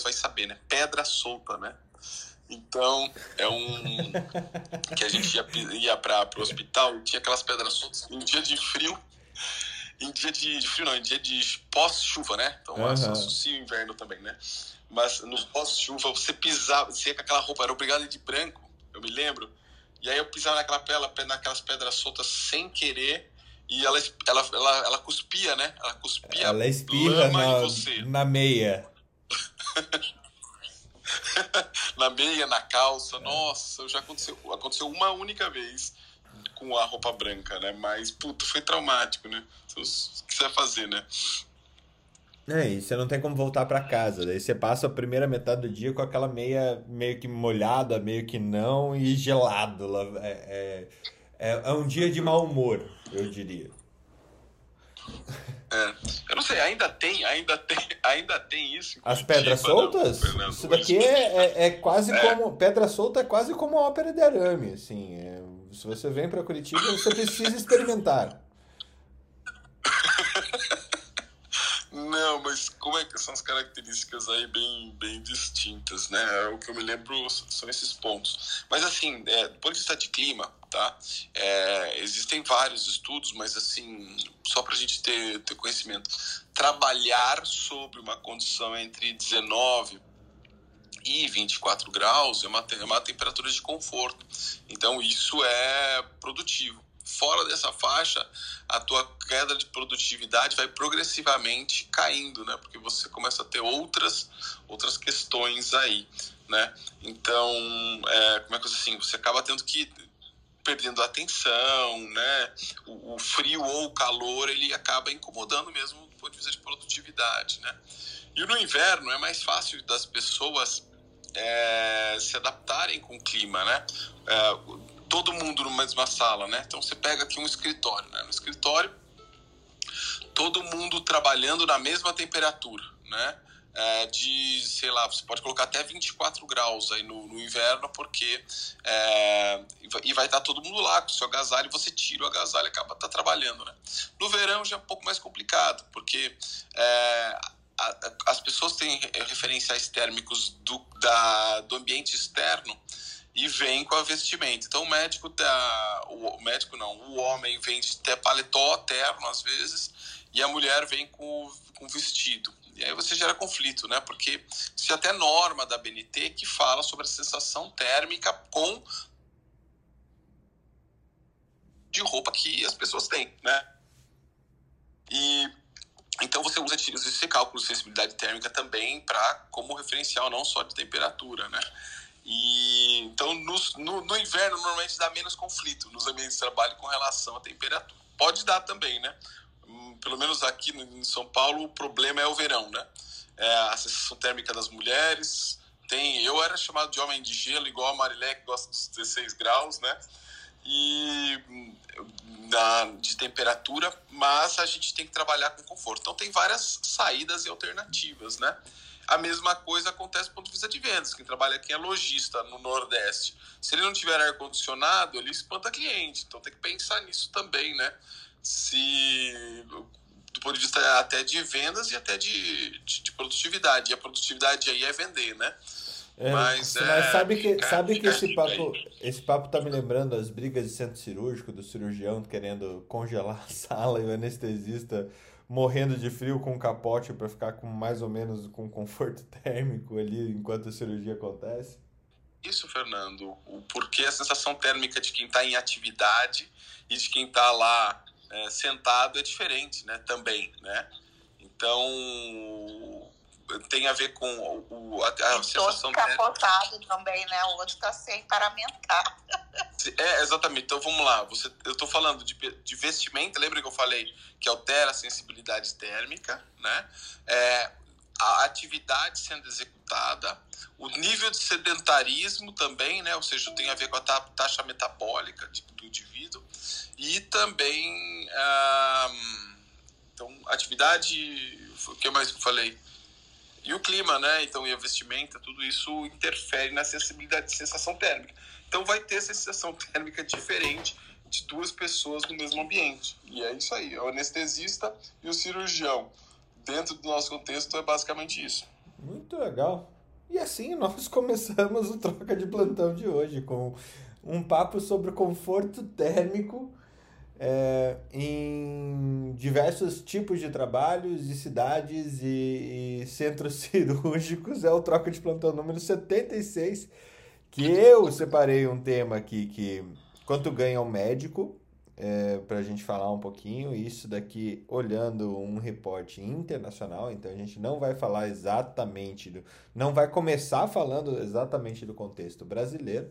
talvez vai saber, né? Pedra solta, né? Então, é um. que a gente ia, ia para o hospital, tinha aquelas pedras soltas em dia de frio. Em dia de, de frio, não, em dia de pós-chuva, né? Então, uhum. associa o inverno também, né? Mas no pós-chuva, você pisava, você com aquela roupa, era obrigado de branco, eu me lembro. E aí eu pisava naquela pedra, naquelas pedras soltas sem querer. E ela, ela, ela, ela cuspia, né? Ela cuspia ela espirra na, na meia. na meia, na calça. Nossa, já aconteceu, aconteceu uma única vez com a roupa branca, né? Mas, puto, foi traumático, né? Você vai fazer, né? É, e você não tem como voltar para casa. Daí você passa a primeira metade do dia com aquela meia meio que molhada, meio que não, e gelado. É, é, é, é um dia de mau humor, eu diria. É, eu não sei, ainda tem, ainda tem, ainda tem isso. As pedras soltas? Não, isso daqui é, é, é quase é. como. Pedra solta é quase como a ópera de arame. Assim, é, se você vem para Curitiba, você precisa experimentar. Não, mas como é que são as características aí bem, bem distintas, né? É o que eu me lembro são esses pontos. Mas assim, é, do ponto de vista de clima, tá? É, existem vários estudos, mas assim, só para a gente ter, ter conhecimento, trabalhar sobre uma condição entre 19 e 24 graus é uma, é uma temperatura de conforto. Então isso é produtivo fora dessa faixa, a tua queda de produtividade vai progressivamente caindo, né? Porque você começa a ter outras outras questões aí, né? Então, é, como é que assim, você acaba tendo que perdendo a atenção, né? O, o, frio ou o calor ele acaba incomodando mesmo do ponto de vista de produtividade, né? E no inverno é mais fácil das pessoas é, se adaptarem com o clima, né? É, todo mundo numa mesma sala, né? Então você pega aqui um escritório, né? No escritório, todo mundo trabalhando na mesma temperatura, né? É, de, sei lá, você pode colocar até 24 graus aí no, no inverno, porque é, e vai estar todo mundo lá com o seu agasalho, você tira o agasalho e acaba tá trabalhando, né? No verão já é um pouco mais complicado, porque é, as pessoas têm referenciais térmicos do, da, do ambiente externo e vem com a vestimenta. Então o médico tá, o médico não, o homem vem de até paletó terno às vezes e a mulher vem com com vestido. E aí você gera conflito, né? Porque se até norma da BNT que fala sobre a sensação térmica com de roupa que as pessoas têm, né? E então você usa esse cálculo de sensibilidade térmica também para como referencial não só de temperatura, né? E, então, no, no, no, inverno, normalmente dá menos conflito nos ambientes de trabalho com relação à temperatura. Pode dar também, né? Hum, pelo menos aqui em São Paulo, o problema é o verão, né? É a sensação térmica das mulheres. Tem, eu era chamado de homem de gelo, igual a Marilé, que gosta dos 16 graus, né? E hum, de temperatura, mas a gente tem que trabalhar com conforto. Então, tem várias saídas e alternativas, né? A mesma coisa acontece do ponto de vista de vendas. Quem trabalha aqui é lojista no Nordeste. Se ele não tiver ar-condicionado, ele espanta cliente. Então tem que pensar nisso também, né? Se do ponto de vista até de vendas e até de, de, de produtividade. E a produtividade aí é vender, né? É, mas, mas é, sabe que, sabe que esse papo, esse papo tá me lembrando as brigas de centro cirúrgico, do cirurgião querendo congelar a sala e o anestesista morrendo de frio com capote para ficar com mais ou menos com conforto térmico ali enquanto a cirurgia acontece? Isso, Fernando. O porquê a sensação térmica de quem está em atividade e de quem está lá é, sentado é diferente, né? Também, né? Então tem a ver com o, a, a sensação capotado também, né? O outro está sem paramentar. É, exatamente. Então vamos lá. Você, eu estou falando de, de vestimenta, lembra que eu falei que altera a sensibilidade térmica, né? É, a atividade sendo executada. O nível de sedentarismo também, né? Ou seja, tem a ver com a taxa metabólica do indivíduo. E também, ah, então, atividade, o que mais que eu falei? E o clima, né? Então, e a vestimenta, tudo isso interfere na sensibilidade de sensação térmica. Então, vai ter sensação térmica diferente de duas pessoas no mesmo ambiente. E é isso aí, é o anestesista e o cirurgião. Dentro do nosso contexto, é basicamente isso. Muito legal. E assim nós começamos o Troca de Plantão de hoje, com um papo sobre conforto térmico é, em diversos tipos de trabalhos e cidades e, e, centros cirúrgicos. É o Troca de Plantão número 76, que eu separei um tema aqui que quanto ganha um médico, é, para a gente falar um pouquinho. Isso daqui olhando um reporte internacional, então a gente não vai falar exatamente, do, não vai começar falando exatamente do contexto brasileiro,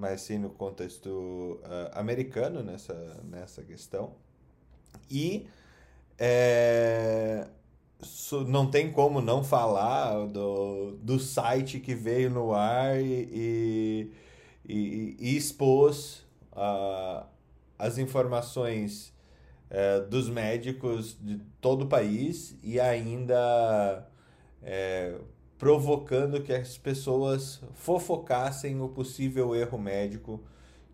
mas sim no contexto uh, americano nessa, nessa questão. E é, não tem como não falar do, do site que veio no ar e, e, e expôs a, as informações é, dos médicos de todo o país e ainda é, provocando que as pessoas fofocassem o possível erro médico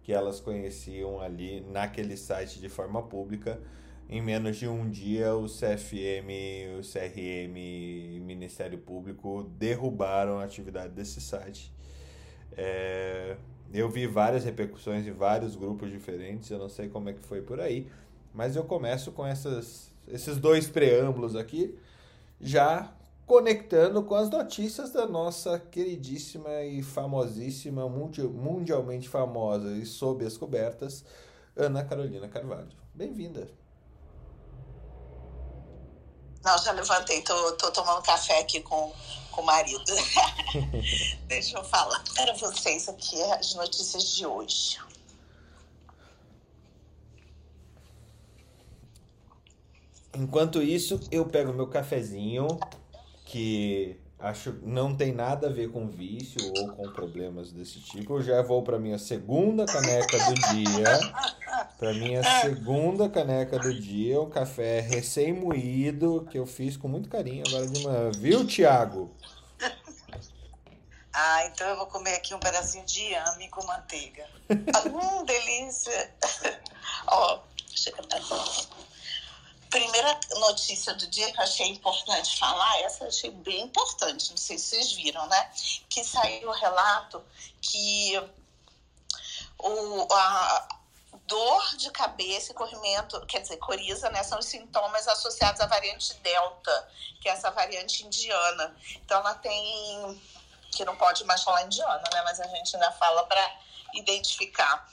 que elas conheciam ali naquele site de forma pública. Em menos de um dia, o CFM, o CRM e o Ministério Público derrubaram a atividade desse site. É, eu vi várias repercussões em vários grupos diferentes, eu não sei como é que foi por aí, mas eu começo com essas, esses dois preâmbulos aqui, já conectando com as notícias da nossa queridíssima e famosíssima, mundialmente famosa e sob as cobertas, Ana Carolina Carvalho. Bem-vinda. Não, já levantei, tô, tô tomando café aqui com com o marido. Deixa eu falar para vocês aqui as notícias de hoje. Enquanto isso, eu pego meu cafezinho, que acho não tem nada a ver com vício ou com problemas desse tipo. Eu já vou para minha segunda caneca do dia. Para minha segunda caneca do dia, um café recém-moído que eu fiz com muito carinho agora de manhã. Viu, Tiago? Ah, então eu vou comer aqui um pedacinho de ame com manteiga. hum, delícia! Ó, chega pra Primeira notícia do dia que eu achei importante falar, essa eu achei bem importante, não sei se vocês viram, né? Que saiu o relato que o, a, dor de cabeça e corrimento, quer dizer, coriza, né, são os sintomas associados à variante Delta, que é essa variante indiana. Então ela tem que não pode mais falar indiana, né? Mas a gente ainda fala para identificar.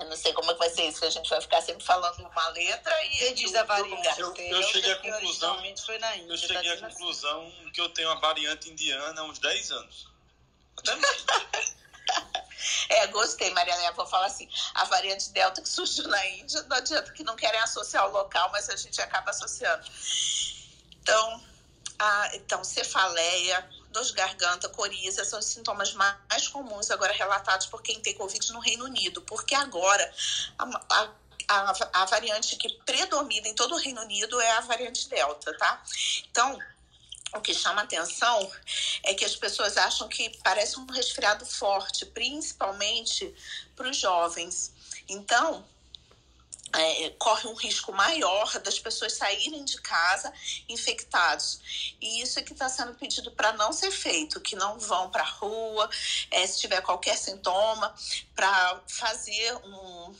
Eu não sei como é que vai ser isso, que a gente vai ficar sempre falando uma letra e. Você diz a variante. Eu, eu cheguei à conclusão. Foi na Índia, eu cheguei tá à conclusão assim. que eu tenho a variante indiana há uns 10 anos. Até mais. É, gostei, Maria Léa. Vou falar assim: a variante Delta que surgiu na Índia, não adianta que não querem associar o local, mas a gente acaba associando. Então, a, então cefaleia, dor de garganta, coriza, são os sintomas mais comuns agora relatados por quem tem Covid no Reino Unido, porque agora a, a, a, variante que predomina em todo o Reino Unido é a variante Delta, tá? Então, o que chama atenção é que as pessoas acham que parece um resfriado forte, principalmente para os jovens. Então, é, corre um risco maior das pessoas saírem de casa infectados. E isso é que está sendo pedido para não ser feito, que não vão para a rua, é, se tiver qualquer sintoma, para fazer um,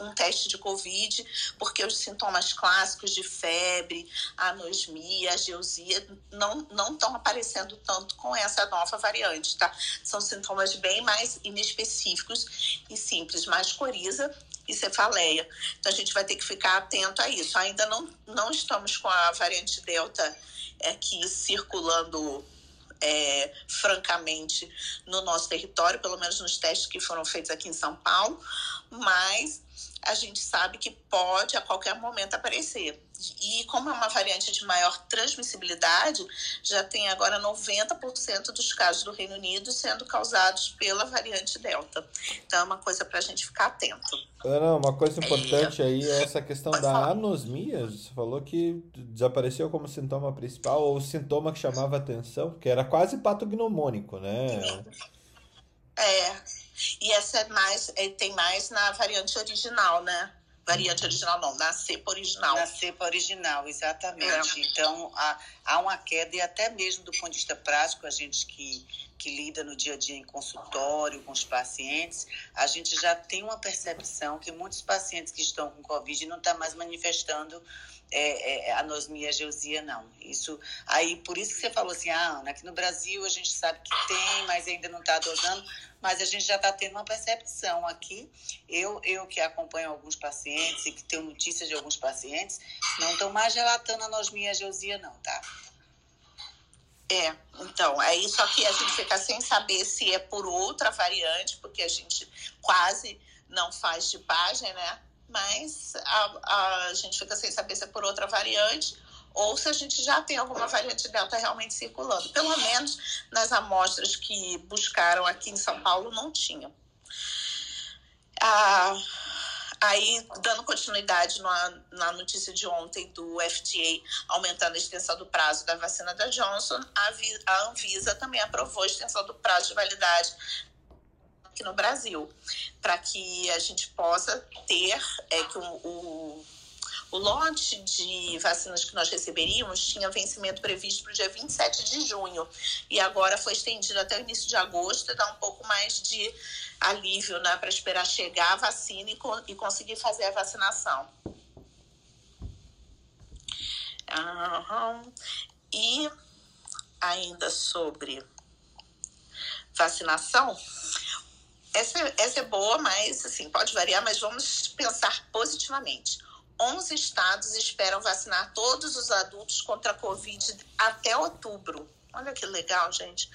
um teste de Covid, porque os sintomas clássicos de febre, anosmia, ageusia, não estão aparecendo tanto com essa nova variante, tá? São sintomas bem mais inespecíficos e simples, mais coriza e cefaleia. Então a gente vai ter que ficar atento a isso. Ainda não, não estamos com a variante Delta aqui circulando é, francamente no nosso território, pelo menos nos testes que foram feitos aqui em São Paulo, mas a gente sabe que pode a qualquer momento aparecer. E como é uma variante de maior transmissibilidade, já tem agora 90% dos casos do Reino Unido sendo causados pela variante Delta. Então é uma coisa para a gente ficar atento. Ana, uma coisa importante é... aí é essa questão Pode da falar. anosmia. Você falou que desapareceu como sintoma principal, ou sintoma que chamava atenção, que era quase patognomônico, né? É, e essa é mais, é, tem mais na variante original, né? Variante uhum. original não, na cepa original. Na cepa original, exatamente. É. Então, há, há uma queda, e até mesmo do ponto de vista prático, a gente que, que lida no dia a dia em consultório com os pacientes, a gente já tem uma percepção que muitos pacientes que estão com Covid não estão tá mais manifestando é, é, anosmia geusia, não. Isso, aí, por isso que você falou assim, ah, Ana, aqui no Brasil a gente sabe que tem, mas ainda não está dosando, mas a gente já está tendo uma percepção aqui. Eu, eu que acompanho alguns pacientes e que tenho notícias de alguns pacientes, não estão mais relatando anosmia geusia, não, tá? É, então, aí só que a gente fica sem saber se é por outra variante, porque a gente quase não faz tipagem, né? mas a, a gente fica sem saber se é por outra variante ou se a gente já tem alguma variante delta realmente circulando. Pelo menos nas amostras que buscaram aqui em São Paulo não tinham. Ah, aí, dando continuidade na, na notícia de ontem do FDA aumentando a extensão do prazo da vacina da Johnson, a, a Anvisa também aprovou a extensão do prazo de validade aqui no Brasil, para que a gente possa ter é, que o, o, o lote de vacinas que nós receberíamos tinha vencimento previsto para o dia 27 de junho e agora foi estendido até o início de agosto dá um pouco mais de alívio né, para esperar chegar a vacina e, e conseguir fazer a vacinação. Uhum. E ainda sobre vacinação, essa, essa é boa, mas assim, pode variar, mas vamos pensar positivamente. 11 estados esperam vacinar todos os adultos contra a Covid até outubro. Olha que legal, gente.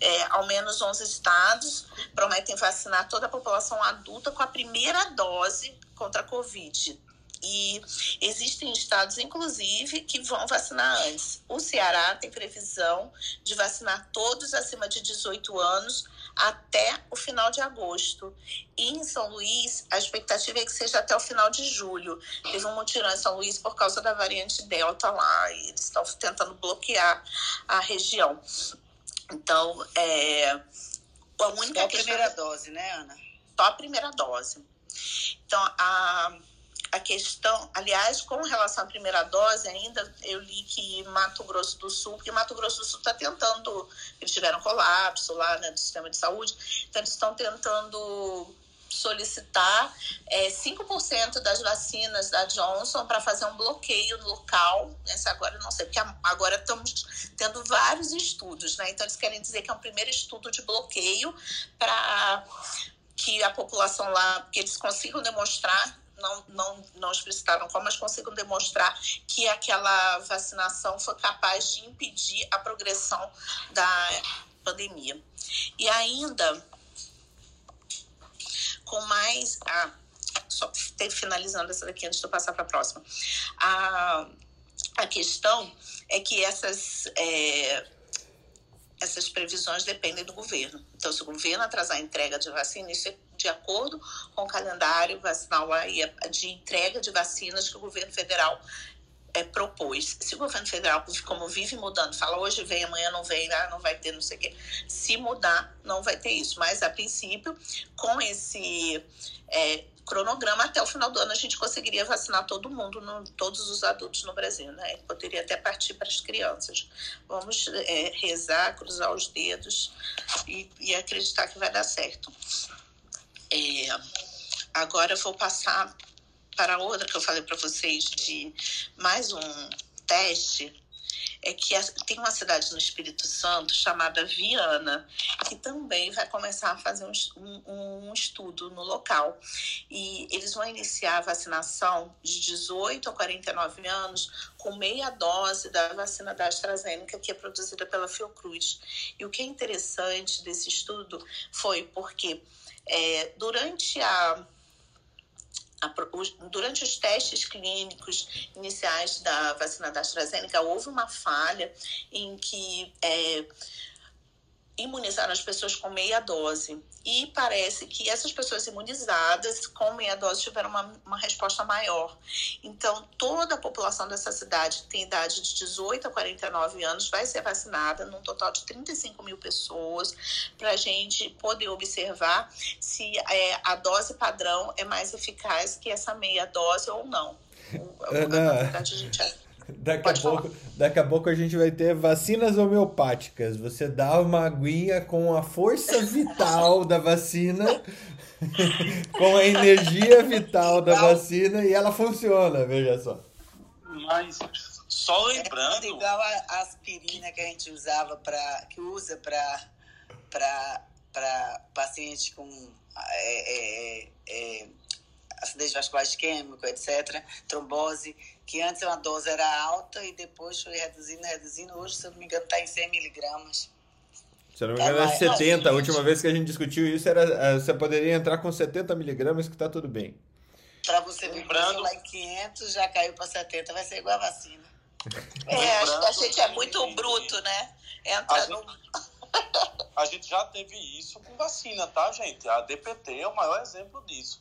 É, ao menos 11 estados prometem vacinar toda a população adulta com a primeira dose contra a Covid. E existem estados, inclusive, que vão vacinar antes. O Ceará tem previsão de vacinar todos acima de 18 anos até o final de agosto. E em São Luís, a expectativa é que seja até o final de julho. Teve um mutirão em São Luís por causa da variante Delta lá, e eles estão tentando bloquear a região. Então, é. A única Só a primeira dose, né, Ana? Só a primeira dose. Então, a a questão, aliás, com relação à primeira dose, ainda eu li que Mato Grosso do Sul, porque Mato Grosso do Sul está tentando, eles tiveram colapso lá né, do sistema de saúde, então eles estão tentando solicitar é, 5% das vacinas da Johnson para fazer um bloqueio local. Essa agora eu não sei, porque agora estamos tendo vários estudos, né? Então eles querem dizer que é um primeiro estudo de bloqueio para que a população lá, que eles consigam demonstrar não, não, não explicitaram como, mas consigam demonstrar que aquela vacinação foi capaz de impedir a progressão da pandemia. E ainda, com mais. Ah, só finalizando essa daqui antes de eu passar para a próxima. A, a questão é que essas. É, essas previsões dependem do governo. Então, se o governo atrasar a entrega de vacina, isso é de acordo com o calendário vacinal de entrega de vacinas que o governo federal é, propôs. Se o governo federal, como vive mudando, fala hoje vem, amanhã não vem, ah, não vai ter, não sei o quê. Se mudar, não vai ter isso. Mas, a princípio, com esse é, cronograma, até o final do ano a gente conseguiria vacinar todo mundo, no, todos os adultos no Brasil, né? Poderia até partir para as crianças. Vamos é, rezar, cruzar os dedos e, e acreditar que vai dar certo. É, agora eu vou passar para outra que eu falei para vocês de mais um teste. É que tem uma cidade no Espírito Santo chamada Viana, que também vai começar a fazer um, um, um estudo no local. E eles vão iniciar a vacinação de 18 a 49 anos com meia dose da vacina da AstraZeneca, que é produzida pela Fiocruz. E o que é interessante desse estudo foi porque é, durante a, durante os testes clínicos iniciais da vacina da AstraZeneca, houve uma falha em que é, imunizaram as pessoas com meia dose. E parece que essas pessoas imunizadas com meia dose tiveram uma, uma resposta maior. Então, toda a população dessa cidade que tem idade de 18 a 49 anos vai ser vacinada, num total de 35 mil pessoas, para a gente poder observar se é, a dose padrão é mais eficaz que essa meia dose ou não. Ana, a verdade, a gente Daqui a, pouco, daqui a pouco a gente vai ter vacinas homeopáticas. Você dá uma aguinha com a força vital da vacina, com a energia vital da vacina e ela funciona, veja só. Mas só lembrando. É igual a aspirina que a gente usava para. que usa para para paciente com é, é, é, acidez vascular isquêmico, etc., trombose, que antes a dose era alta e depois foi reduzindo, reduzindo. Hoje, se eu não me engano, está em 100 miligramas. Se eu não me engano, é 70. A última vez que a gente discutiu isso, era, eh, você poderia entrar com 70 miligramas que está tudo bem. Para você ver, Lembrando... lá em 500, já caiu para 70. Vai ser igual a vacina. É, a gente é muito bruto, né? Entra a no... Gente... a gente já teve isso com vacina, tá, gente? A DPT é o maior exemplo disso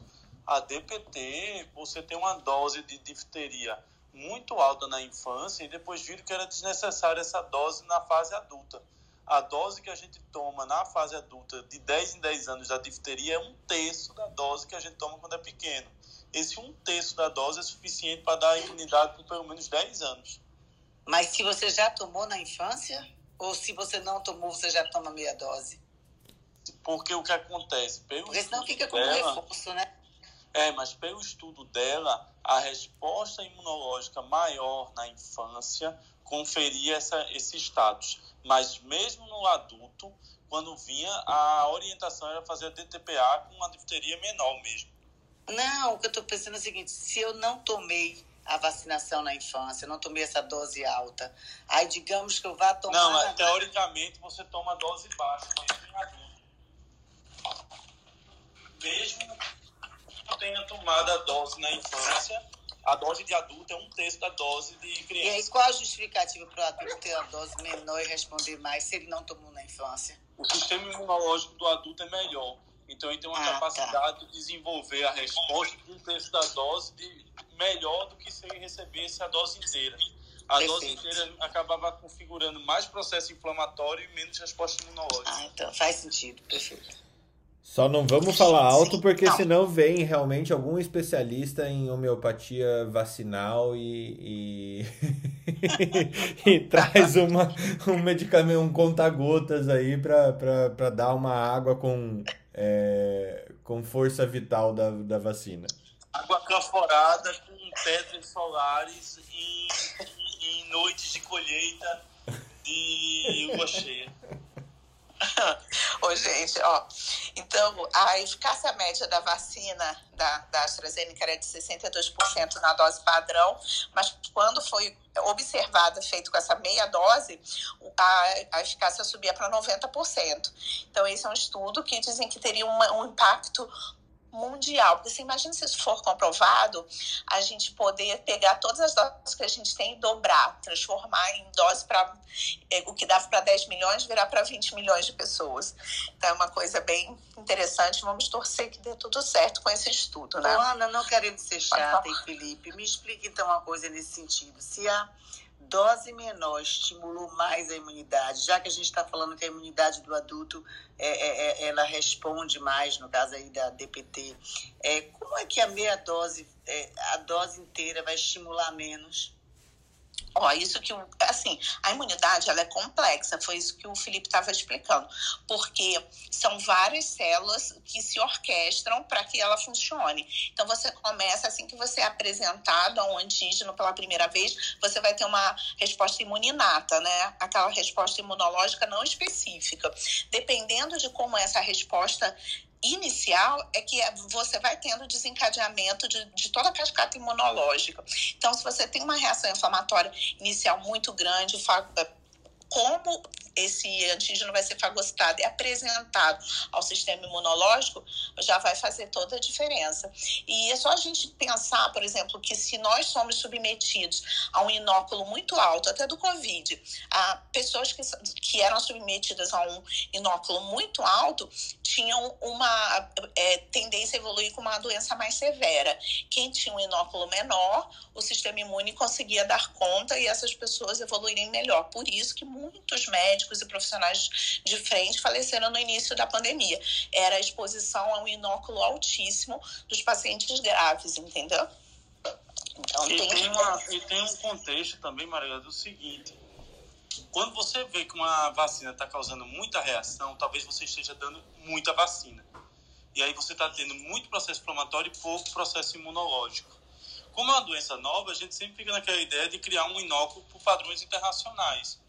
a DPT, você tem uma dose de difteria muito alta na infância e depois viram que era desnecessária essa dose na fase adulta. A dose que a gente toma na fase adulta de 10 em 10 anos da difteria é um terço da dose que a gente toma quando é pequeno. Esse um terço da dose é suficiente para dar imunidade por pelo menos 10 anos. Mas se você já tomou na infância? Ou se você não tomou, você já toma meia dose? Porque o que acontece? Pelo Porque senão fica como dela, reforço, né? É, mas pelo estudo dela, a resposta imunológica maior na infância conferia essa, esse status. Mas mesmo no adulto, quando vinha, a orientação era fazer a DTPA com uma difteria menor mesmo. Não, o que eu estou pensando é o seguinte: se eu não tomei a vacinação na infância, não tomei essa dose alta, aí digamos que eu vá tomar. Não, teoricamente você toma dose baixa mesmo em adulto. Mesmo tenha tomado a dose na infância, a dose de adulto é um terço da dose de criança. E aí, qual a justificativa para o adulto ter a dose menor e responder mais se ele não tomou na infância? O sistema imunológico do adulto é melhor. Então, ele tem uma ah, tá. capacidade tá. de desenvolver a resposta de um terço da dose de, melhor do que se ele recebesse a dose inteira. A Perfeito. dose inteira acabava configurando mais processo inflamatório e menos resposta imunológica. Ah, então faz sentido. Perfeito. Só não vamos falar alto, porque não. senão vem realmente algum especialista em homeopatia vacinal e, e, e traz uma, um medicamento, um conta-gotas aí para dar uma água com, é, com força vital da, da vacina. Água canforada com pedras solares em, em, em noites de colheita de lua cheia. Ô, gente, ó. Então, a eficácia média da vacina da, da AstraZeneca era de 62% na dose padrão, mas quando foi observada, feito com essa meia dose, a, a eficácia subia para 90%. Então, esse é um estudo que dizem que teria uma, um impacto mundial. Porque você imagina se isso for comprovado, a gente poder pegar todas as doses que a gente tem e dobrar, transformar em dose para é, o que dava para 10 milhões virar para 20 milhões de pessoas. Então é uma coisa bem interessante. Vamos torcer que dê tudo certo com esse estudo, né? Ana, não querendo ser chata, e Felipe, me explique então uma coisa nesse sentido. Se a dose menor estimulou mais a imunidade, já que a gente está falando que a imunidade do adulto é, é, é, ela responde mais, no caso aí da DPT, é, como é que a meia dose, é, a dose inteira vai estimular menos? Ó, isso que, assim, a imunidade ela é complexa, foi isso que o Felipe estava explicando, porque são várias células que se orquestram para que ela funcione. Então, você começa, assim que você é apresentado a um antígeno pela primeira vez, você vai ter uma resposta imuninata, né? Aquela resposta imunológica não específica. Dependendo de como essa resposta inicial é que você vai tendo desencadeamento de, de toda a cascata imunológica. Então, se você tem uma reação inflamatória inicial muito grande, como esse antígeno vai ser fagocitado e apresentado ao sistema imunológico, já vai fazer toda a diferença. E é só a gente pensar, por exemplo, que se nós somos submetidos a um inóculo muito alto, até do Covid, a pessoas que, que eram submetidas a um inóculo muito alto tinham uma é, tendência a evoluir com uma doença mais severa. Quem tinha um inóculo menor, o sistema imune conseguia dar conta e essas pessoas evoluírem melhor. Por isso que muitos médicos e profissionais de frente faleceram no início da pandemia. Era a exposição a um inóculo altíssimo dos pacientes graves, entendeu? Então, e, tem... Tem uma, e tem um contexto também, Maria, do seguinte. Quando você vê que uma vacina está causando muita reação, talvez você esteja dando muita vacina. E aí você está tendo muito processo inflamatório e pouco processo imunológico. Como é uma doença nova, a gente sempre fica naquela ideia de criar um inóculo por padrões internacionais.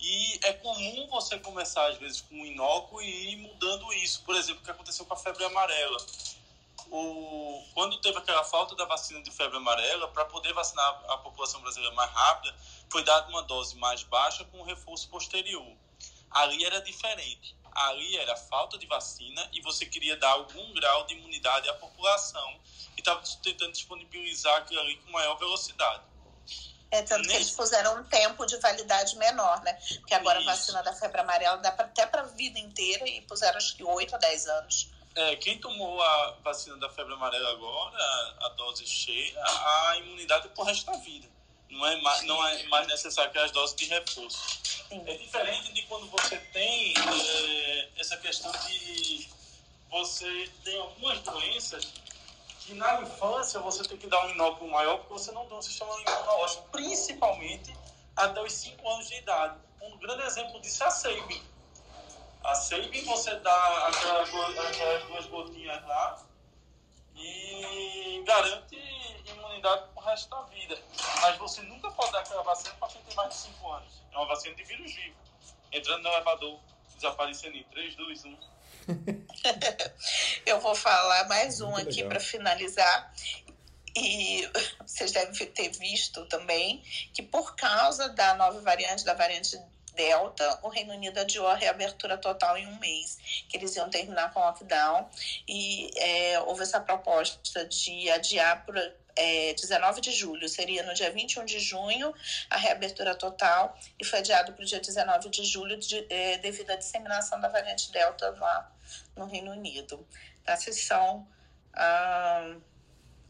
E é comum você começar, às vezes, com um inóculo e ir mudando isso. Por exemplo, o que aconteceu com a febre amarela. O, quando teve aquela falta da vacina de febre amarela, para poder vacinar a população brasileira mais rápida, foi dada uma dose mais baixa com um reforço posterior. Ali era diferente. Ali era falta de vacina e você queria dar algum grau de imunidade à população e estava tentando disponibilizar aquilo ali com maior velocidade. É, tanto que eles puseram um tempo de validade menor, né? Porque agora Isso. a vacina da febre amarela dá pra, até para a vida inteira e puseram acho que 8 a 10 anos. É, quem tomou a vacina da febre amarela agora, a dose cheia, a imunidade é pro resto da vida. Não é mais, não é mais necessário que as doses de reforço. Sim. É diferente de quando você tem é, essa questão de você tem algumas doenças que na infância você tem que dar um inóculo maior porque você não tem um sistema imunológico, principalmente até os 5 anos de idade. Um grande exemplo disso é a Sabin. A Sabin você dá aquelas, aquelas duas gotinhas lá e garante imunidade para o resto da vida. Mas você nunca pode dar aquela vacina para quem tem mais de 5 anos. É uma vacina de vírus vivo. Entrando no elevador, desaparecendo em 3, 2, 1. Eu vou falar mais um Muito aqui para finalizar. E vocês devem ter visto também que por causa da nova variante, da variante Delta, o Reino Unido adiou a reabertura total em um mês, que eles iam terminar com o lockdown, e é, houve essa proposta de adiar por é, 19 de julho, seria no dia 21 de junho a reabertura total, e foi adiado para o dia 19 de julho de, é, devido à disseminação da variante Delta lá no Reino Unido. Tá? Esses são. Ah,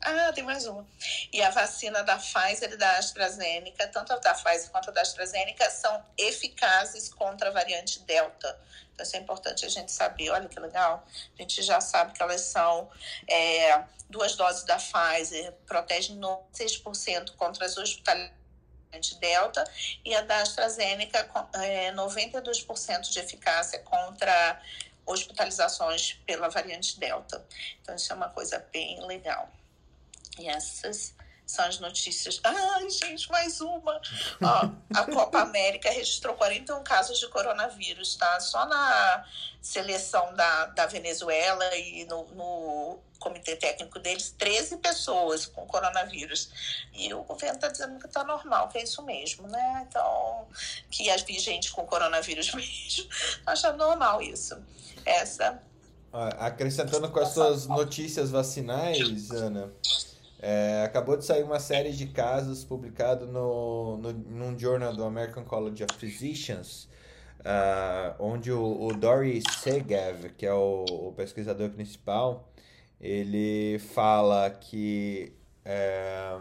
ah, tem mais uma. E a vacina da Pfizer e da AstraZeneca, tanto a da Pfizer quanto a da AstraZeneca, são eficazes contra a variante Delta. Então, isso é importante a gente saber. Olha que legal. A gente já sabe que elas são é, duas doses da Pfizer, protegem 6% contra as hospitalizações Delta e a da AstraZeneca, é, 92% de eficácia contra hospitalizações pela variante Delta. Então, isso é uma coisa bem legal. E essas são as notícias. Ai, gente, mais uma! Ó, a Copa América registrou 41 casos de coronavírus, tá? Só na seleção da, da Venezuela e no, no comitê técnico deles, 13 pessoas com coronavírus. E o governo está dizendo que está normal, que é isso mesmo, né? Então, que as gente com coronavírus mesmo, acha normal isso. Essa. Acrescentando com as suas notícias vacinais, Ana. É, acabou de sair uma série de casos publicado no, no, num jornal do American College of Physicians, uh, onde o, o Dory Segev, que é o, o, pesquisador principal, ele fala que é,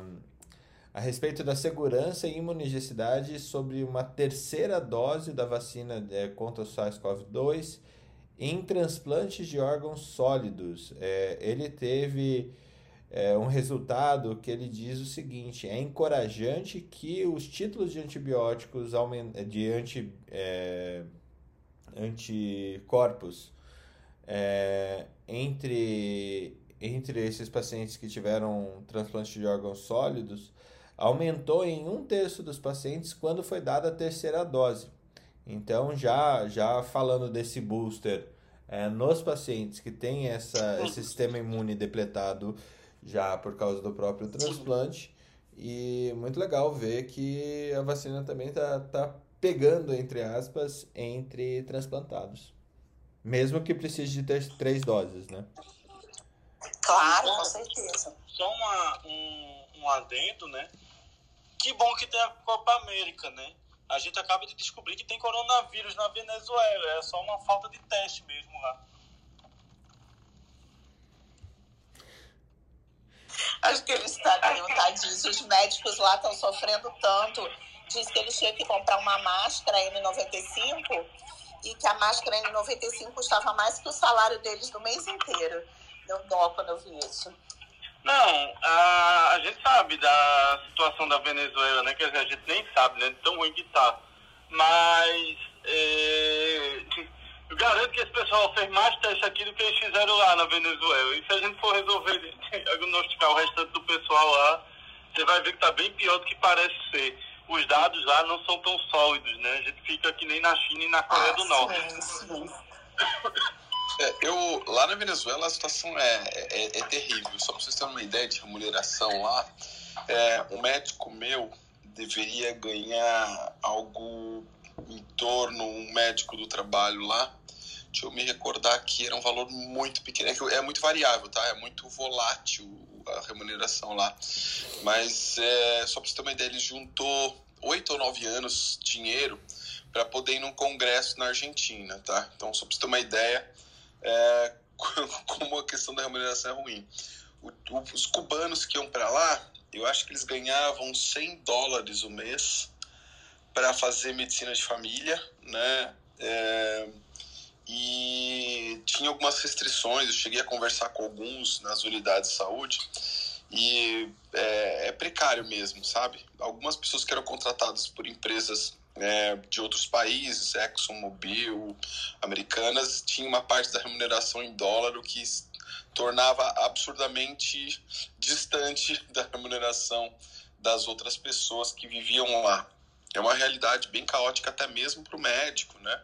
a respeito da segurança e imunogenicidade sobre uma terceira dose da vacina é, contra o SARS-CoV-2 em transplantes de órgãos sólidos. É, ele teve é, um resultado que ele diz o seguinte: é encorajante que os títulos de antibióticos de anti, é, anticorpos é, entre, entre esses pacientes que tiveram transplante de órgãos sólidos aumentou em um terço dos pacientes quando foi dada a terceira dose. Então, já, já falando desse booster é, nos pacientes que têm essa, esse sistema imune depletado já por causa do próprio transplante. E muito legal ver que a vacina também está tá pegando, entre aspas, entre transplantados. Mesmo que precise de ter três doses, né? Claro, com certeza. Só uma, um, um adendo, né? Que bom que tem a Copa América, né? A gente acaba de descobrir que tem coronavírus na Venezuela. É só uma falta de teste mesmo lá. Acho que eles estariam, tadinhos. Os médicos lá estão sofrendo tanto. Diz que eles tinham que comprar uma máscara N95 e que a máscara N95 custava mais que o salário deles do mês inteiro. Deu dó quando eu vi isso. Não, a, a gente sabe da situação da Venezuela, né? Quer dizer, a gente nem sabe, né? Tão ruim que tá. Mas é, eu garanto que esse pessoal fez mais teste aqui do que eles fizeram lá na Venezuela. E se a gente for resolver diagnosticar o restante do pessoal lá, você vai ver que tá bem pior do que parece ser. Os dados lá não são tão sólidos, né? A gente fica que nem na China e na Coreia ah, do Norte. Sim, sim. É, eu, lá na Venezuela a situação é, é, é terrível. Só para vocês terem uma ideia de remuneração lá, é, um médico meu deveria ganhar algo torno, um médico do trabalho lá, deixa eu me recordar que era um valor muito pequeno. É, é muito variável, tá? É muito volátil a remuneração lá. Mas é, só para você ter uma ideia, ele juntou oito ou nove anos dinheiro para poder ir num congresso na Argentina, tá? Então, só para você ter uma ideia, é, como a questão da remuneração é ruim. O, o, os cubanos que iam para lá, eu acho que eles ganhavam 100 dólares o mês para fazer medicina de família, né? É, e tinha algumas restrições. Eu cheguei a conversar com alguns nas unidades de saúde e é, é precário mesmo, sabe? Algumas pessoas que eram contratadas por empresas é, de outros países, ExxonMobil, americanas, tinha uma parte da remuneração em dólar, o que tornava absurdamente distante da remuneração das outras pessoas que viviam lá. É uma realidade bem caótica até mesmo para o médico, né?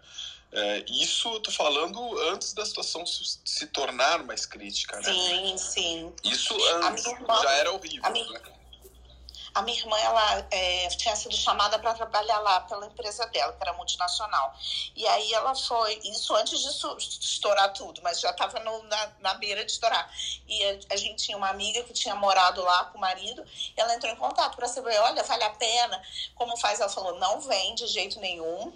É, isso eu tô falando antes da situação se, se tornar mais crítica, né? Sim, sim. Isso antes irmã, já era horrível, minha, né? A minha irmã, ela é, tinha sido chamada para trabalhar lá pela empresa dela, que era multinacional. E aí ela foi, isso antes de estourar tudo, mas já estava na, na beira de estourar. E a, a, gente tinha uma amiga que tinha morado lá com o marido, ela entrou em contato para saber, olha, vale a pena, como faz? Ela falou, não vem de jeito nenhum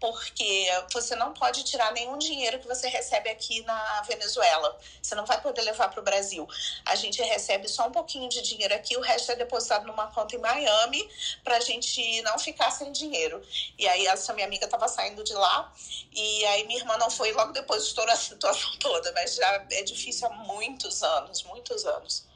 porque você não pode tirar nenhum dinheiro que você recebe aqui na Venezuela. Você não vai poder levar para o Brasil. A gente recebe só um pouquinho de dinheiro aqui, o resto é depositado numa conta em Miami para a gente não ficar sem dinheiro. E aí essa minha amiga estava saindo de lá e aí minha irmã não foi logo depois estourou a situação toda, mas já é difícil há muitos anos, muitos anos.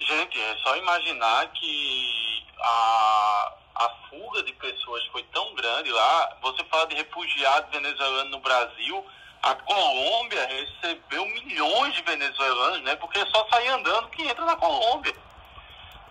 Gente, é só imaginar que a a fuga de pessoas foi tão grande lá. Você fala de refugiados venezuelanos no Brasil. A Colômbia recebeu milhões de venezuelanos, né? Porque é só sair andando que entra na Colômbia.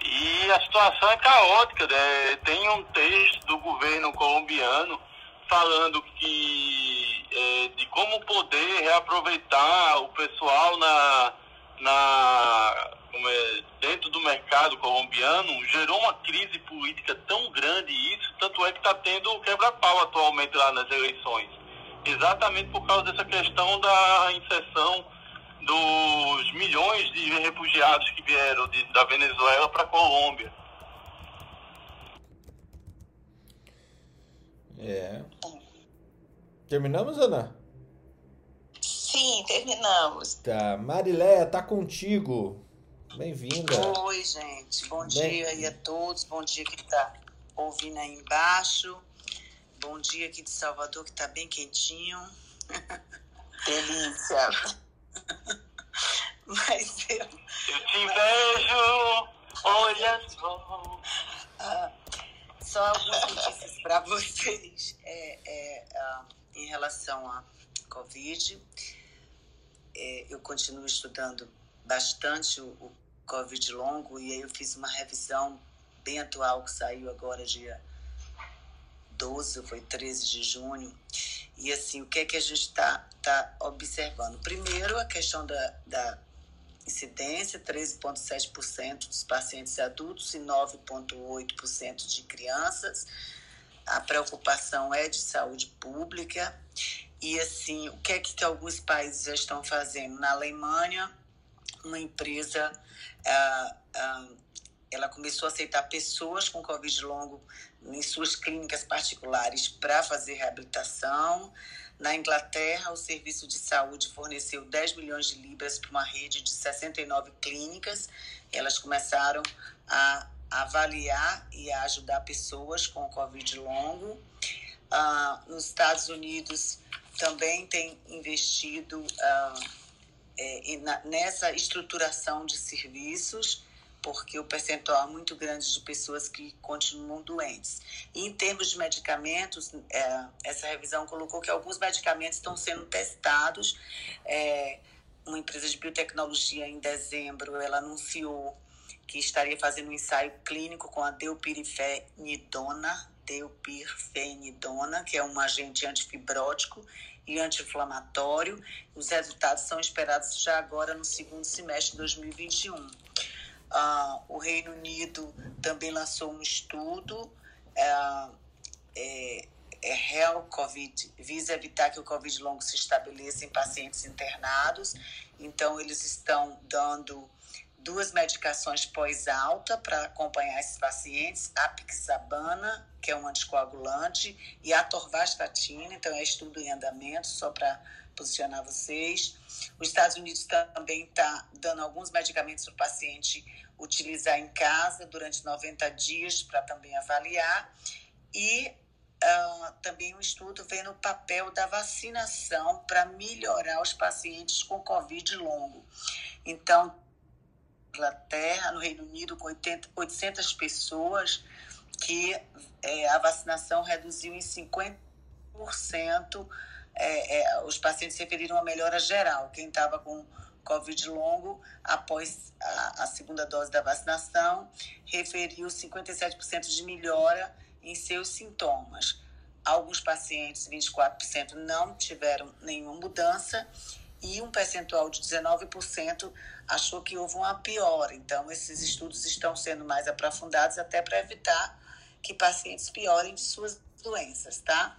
E a situação é caótica. Né? Tem um texto do governo colombiano falando que é, de como poder reaproveitar o pessoal na, na é, dentro do mercado colombiano gerou uma crise política tão grande isso, tanto é que está tendo quebra-pau atualmente lá nas eleições. Exatamente por causa dessa questão da inserção dos milhões de refugiados que vieram de, da Venezuela para a Colômbia. É. Terminamos, Ana? Sim, terminamos. Tá. Mariléia, tá contigo. Bem-vinda. Oi, gente. Bom Bem... dia aí a todos. Bom dia que está ouvindo aí embaixo. Bom dia aqui de Salvador, que está bem quentinho. Delícia. Mas eu. Eu te vejo, olha só. Ah, só algumas notícias para vocês é, é, ah, em relação à Covid. É, eu continuo estudando bastante o, o Covid longo, e aí eu fiz uma revisão bem atual que saiu agora dia 12, foi 13 de junho. E assim, o que é que a gente está tá observando? Primeiro, a questão da, da incidência, 13,7% dos pacientes adultos e 9,8% de crianças. a preocupação é de saúde pública. E assim, o que é que, que alguns países já estão fazendo? Na Alemanha, uma empresa ah, ah, ela começou a aceitar pessoas com Covid longo em suas clínicas particulares para fazer reabilitação. Na Inglaterra, o Serviço de Saúde forneceu 10 milhões de libras para uma rede de 69 clínicas. Elas começaram a avaliar e a ajudar pessoas com Covid longo. Ah, nos Estados Unidos também tem investido ah, é, nessa estruturação de serviços, porque o percentual é muito grande de pessoas que continuam doentes. E em termos de medicamentos, é, essa revisão colocou que alguns medicamentos estão sendo testados. É, uma empresa de biotecnologia, em dezembro, ela anunciou que estaria fazendo um ensaio clínico com a deupirfenidona, deupirfenidona, que é um agente antifibrótico e anti-inflamatório. Os resultados são esperados já agora no segundo semestre de 2021. Ah, o Reino Unido também lançou um estudo, é, é, é Hell Covid, visa evitar que o Covid longo se estabeleça em pacientes internados. Então, eles estão dando duas medicações pós-alta para acompanhar esses pacientes, a pixabana, que é um anticoagulante, e a torvastatina, então é estudo em andamento, só para posicionar vocês. Os Estados Unidos também está dando alguns medicamentos para o paciente utilizar em casa durante 90 dias para também avaliar. E uh, também um estudo vendo o papel da vacinação para melhorar os pacientes com Covid longo. Então, Inglaterra, no Reino Unido, com 80, 800 pessoas, que é, a vacinação reduziu em 50%. É, é, os pacientes referiram a melhora geral. Quem estava com Covid longo, após a, a, segunda dose da vacinação, referiu 57% de melhora em seus sintomas. Alguns pacientes, 24%, não tiveram nenhuma mudança e um percentual de 19% achou que houve uma piora. Então, esses estudos estão sendo mais aprofundados até para evitar que pacientes piorem de suas doenças, tá?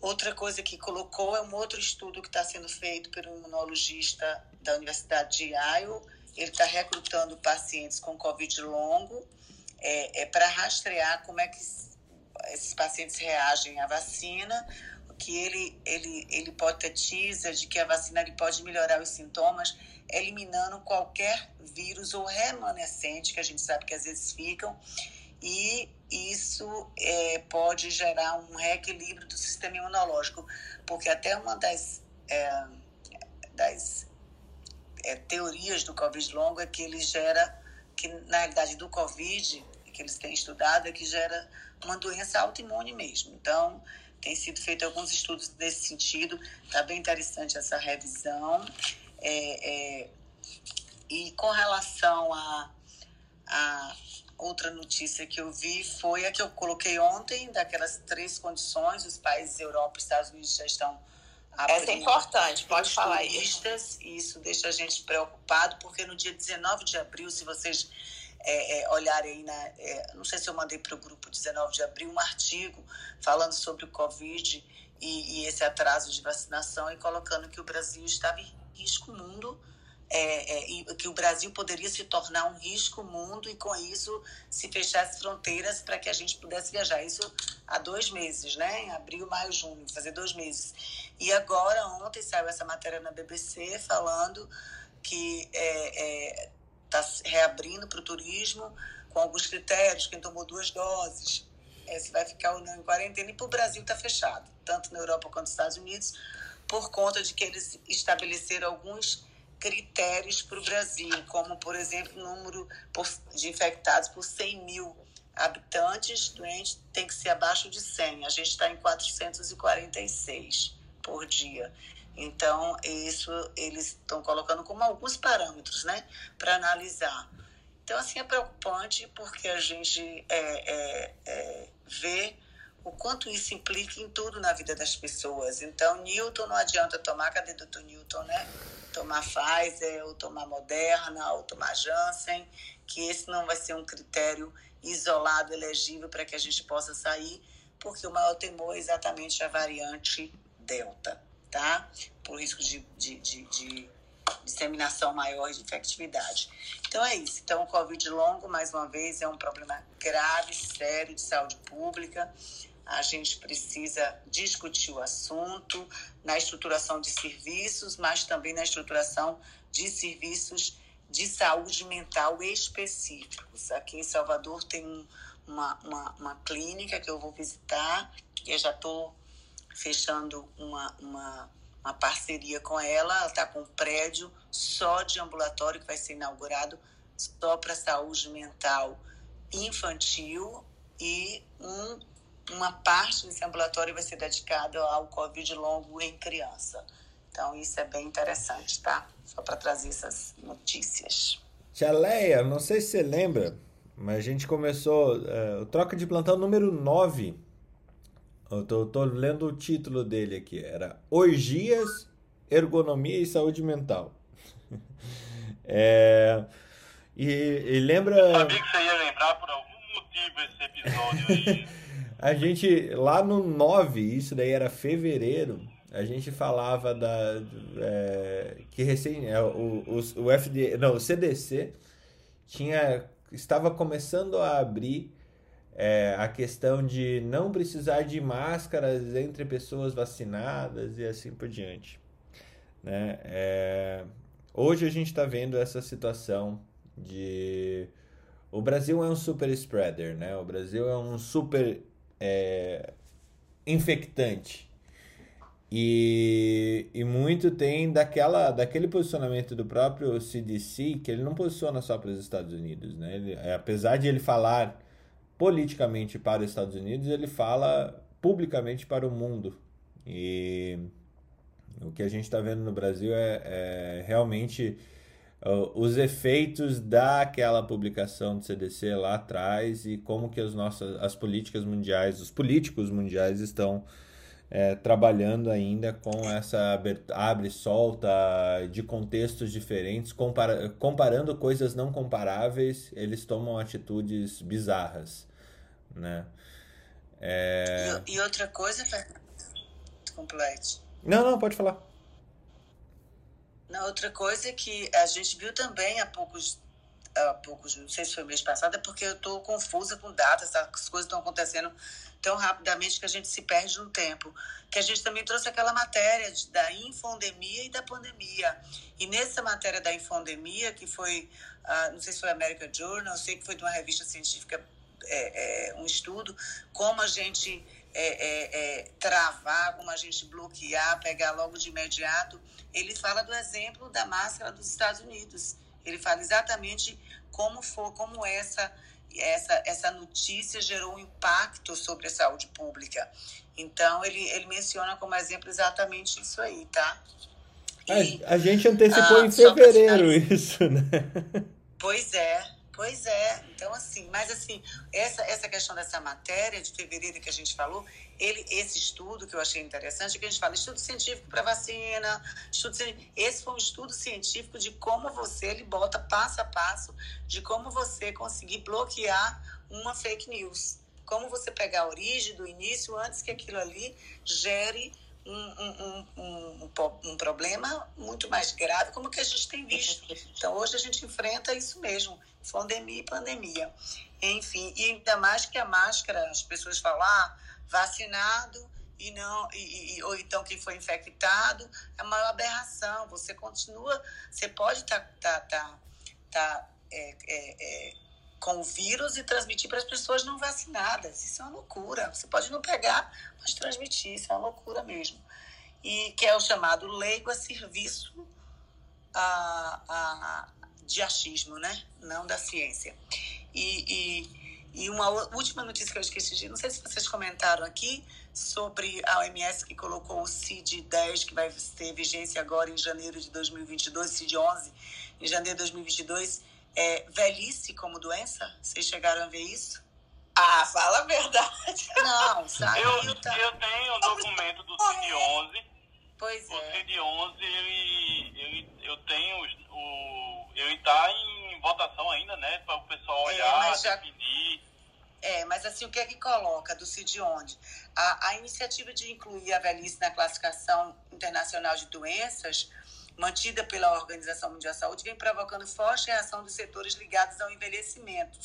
Outra coisa que colocou é um outro estudo que está sendo feito pelo imunologista da Universidade de Iowa. Ele está recrutando pacientes com Covid longo é, é para rastrear como é que esses pacientes reagem à vacina que ele, ele, ele hipotetiza de que a vacina ele pode melhorar os sintomas, eliminando qualquer vírus ou remanescente, que a gente sabe que às vezes ficam, e isso é, pode gerar um reequilíbrio do sistema imunológico, porque até uma das, é, das é, teorias do Covid longo é que ele gera, que na realidade do Covid, que eles têm estudado, é que gera uma doença autoimune mesmo. Então, tem sido feito alguns estudos nesse sentido, está bem interessante essa revisão. É, é, e com relação a, a outra notícia que eu vi foi a que eu coloquei ontem, daquelas três condições, os países Europa e Estados Unidos já estão essa é importante, pode falar turistas, isso. Isso deixa a gente preocupado, porque no dia 19 de abril, se vocês é, é, olharem aí, na, é, não sei se eu mandei para o grupo 19 de abril, um artigo falando sobre o Covid e, e, esse atraso de vacinação e colocando que o Brasil estava em risco mundo, é, é, que o Brasil poderia se tornar um risco mundo e com isso se fechar as fronteiras para que a gente pudesse viajar. Isso há dois meses, né? Em abril, maio, junho, fazer dois meses. E agora, ontem saiu essa matéria na BBC falando que é, é, está reabrindo para o turismo com alguns critérios, quem tomou duas doses, é, se vai ficar ou não em quarentena, e para o Brasil está fechado, tanto na Europa quanto nos Estados Unidos, por conta de que eles estabeleceram alguns critérios para o Brasil, como, por exemplo, o número de infectados por 100 mil habitantes doentes tem que ser abaixo de 100. A gente está em 446 por dia. Então, isso eles estão colocando como alguns parâmetros, né, para analisar. Então, assim, é preocupante porque a gente é, é, é, vê o quanto isso implica em tudo na vida das pessoas. Então, Newton não adianta tomar, cadê doutor Newton, né? Tomar Pfizer, ou tomar Moderna, ou tomar Janssen, que esse não vai ser um critério isolado, elegível para que a gente possa sair, porque o maior temor é exatamente a variante Delta, tá? Por risco de, de, de, de disseminação maior de infectividade. Então é isso. Então, o Covid longo, mais uma vez, é um problema grave, sério de saúde pública. A gente precisa discutir o assunto na estruturação de serviços, mas também na estruturação de serviços de saúde mental específicos. Aqui em Salvador tem uma, uma, uma clínica que eu vou visitar e eu já estou fechando uma, uma, uma parceria com ela. Ela está com um prédio só de ambulatório que vai ser inaugurado só para saúde mental infantil e um, uma parte desse ambulatório vai ser dedicada ao Covid longo em criança. Então, isso é bem interessante, tá? Só para trazer essas notícias. Tia Leia, não sei se você lembra, mas a gente começou uh, o Troca de Plantão número 9. Eu tô, tô lendo o título dele aqui. Era Orgias, Ergonomia e Saúde Mental. é, e, e, lembra... Eu sabia que você ia lembrar por algum motivo esse episódio aí. a gente, lá no 9, isso daí era fevereiro a gente falava da é, que recém é, o, o, o não, o CDC tinha estava começando a abrir é, a questão de não precisar de máscaras entre pessoas vacinadas e assim por diante. Né? É, hoje a gente está vendo essa situação de o Brasil é um super spreader, né? O Brasil é um super é, infectante. E, e muito tem daquela, daquele posicionamento do próprio CDC, que ele não posiciona só para os Estados Unidos. Né? Ele, é, apesar de ele falar politicamente para os Estados Unidos, ele fala publicamente para o mundo. E o que a gente está vendo no Brasil é, é realmente os efeitos daquela publicação do CDC lá atrás e como que as nossas as políticas mundiais, os políticos mundiais estão é, trabalhando ainda com essa abre solta de contextos diferentes, compara comparando coisas não comparáveis, eles tomam atitudes bizarras, né? É... E, e, outra coisa, complete. Não, não, pode falar. Outra coisa é que a gente viu também há poucos há poucos, não sei se foi mês passado, é porque eu estou confusa com datas, as coisas estão acontecendo tão rapidamente que a gente se perde no tempo. Que a gente também trouxe aquela matéria de, da infodemia e da pandemia. E nessa matéria da infodemia, que foi, uh, não sei se foi American Journal, sei que foi de uma revista científica, é, é, um estudo, como a gente é, é, é, travar, como a gente bloquear, pegar logo de imediato. Ele fala do exemplo da máscara dos Estados Unidos. Ele fala exatamente como for, como essa essa, essa notícia gerou um impacto sobre a saúde pública. Então, ele, ele menciona como exemplo exatamente isso aí, tá? E, a, a, gente antecipou ah, em fevereiro isso, né? Pois é, pois é. Então, assim, mas assim, essa, essa questão dessa matéria de fevereiro que a gente falou, ele, esse estudo que eu achei interessante, que a gente fala estudo científico para vacina, estudo esse foi um estudo científico de como você, ele bota passo a passo, de como você conseguir bloquear uma fake news. Como você pegar a origem do início antes que aquilo ali gere um, um, um, um, problema muito mais grave, como que a gente tem visto. Então, hoje a gente enfrenta isso mesmo, pandemia e pandemia. Enfim, e ainda mais que a máscara, as pessoas falam, ah, vacinado e não e, e, ou então quem foi infectado é uma aberração você continua você pode estar tá, tá, tá, tá é, é, é, com o vírus e transmitir para as pessoas não vacinadas. Isso é uma loucura. Você pode não pegar mas transmitir. Isso é uma loucura mesmo. E que é o chamado leigo a serviço a, a, de achismo né? Não da ciência. E, e e uma última notícia que eu esqueci de, não sei se vocês comentaram aqui, sobre a OMS que colocou o CID-10, que vai ter vigência agora em janeiro de 2022, CID-11, em janeiro de 2022, é, velhice como doença? Vocês chegaram a ver isso? Ah, fala a verdade. Não, sabe? Eu, tá... eu tenho um documento do CID-11. Pois é. O CID-11, eu, eu, eu tenho o... Ele está em votação ainda, né? Para o pessoal é, olhar, é, já... definir É, mas assim, o que é que coloca do CID onde? A, a iniciativa de incluir a velhice na classificação internacional de doenças, mantida pela Organização Mundial da Saúde, vem provocando forte reação dos setores ligados ao envelhecimento,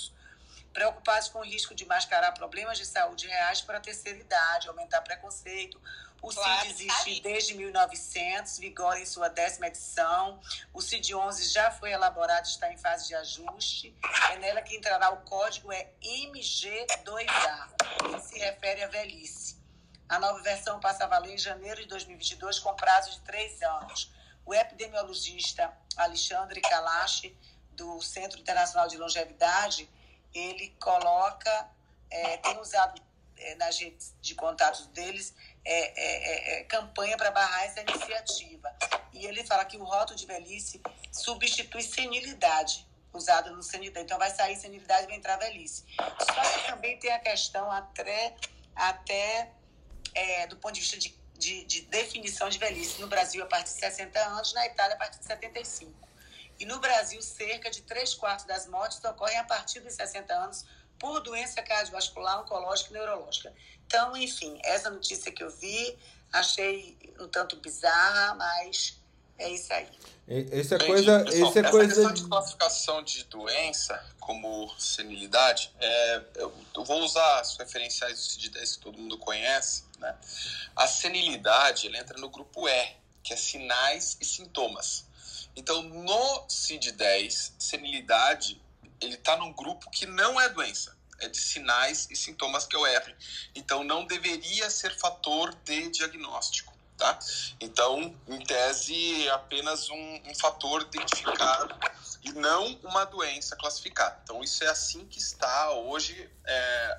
preocupados com o risco de mascarar problemas de saúde reais para a terceira idade, aumentar preconceito, o claro, CID existe desde 1900, vigora em sua décima edição. O CID 11 já foi elaborado, está em fase de ajuste. É nela que entrará o código é MG2A, que se refere à velhice. A nova versão passa a valer em janeiro de 2022, com prazo de três anos. O epidemiologista Alexandre Kalash, do Centro Internacional de Longevidade, ele coloca, é, tem usado é, nas redes de contatos deles é, é, é, é campanha para barrar essa iniciativa. E ele fala que o rótulo de velhice substitui senilidade, usado no senilidade. Então vai sair senilidade e vai entrar velhice. Só que também tem a questão até, até do ponto de vista de, de, de definição de velhice. No Brasil, a partir de 60 anos, na Itália, a partir de 75. E no Brasil, cerca de 3 quartos das mortes ocorrem a partir dos 60 anos por doença cardiovascular, oncológica e neurológica. Então, enfim, essa notícia que eu vi, achei um tanto bizarra, mas é isso aí. Essa é coisa, pessoal, essa é essa coisa questão de classificação de doença como senilidade, é, eu vou usar as referenciais do CID-10 que todo mundo conhece, né? A senilidade, ela entra no grupo E, que é sinais e sintomas. Então, no CID-10, senilidade, ele está num grupo que não é doença é de sinais e sintomas que eu erre. Então, não deveria ser fator de diagnóstico. Tá? Então, em tese, é apenas um, um fator identificado e não uma doença classificada. Então, isso é assim que está hoje é,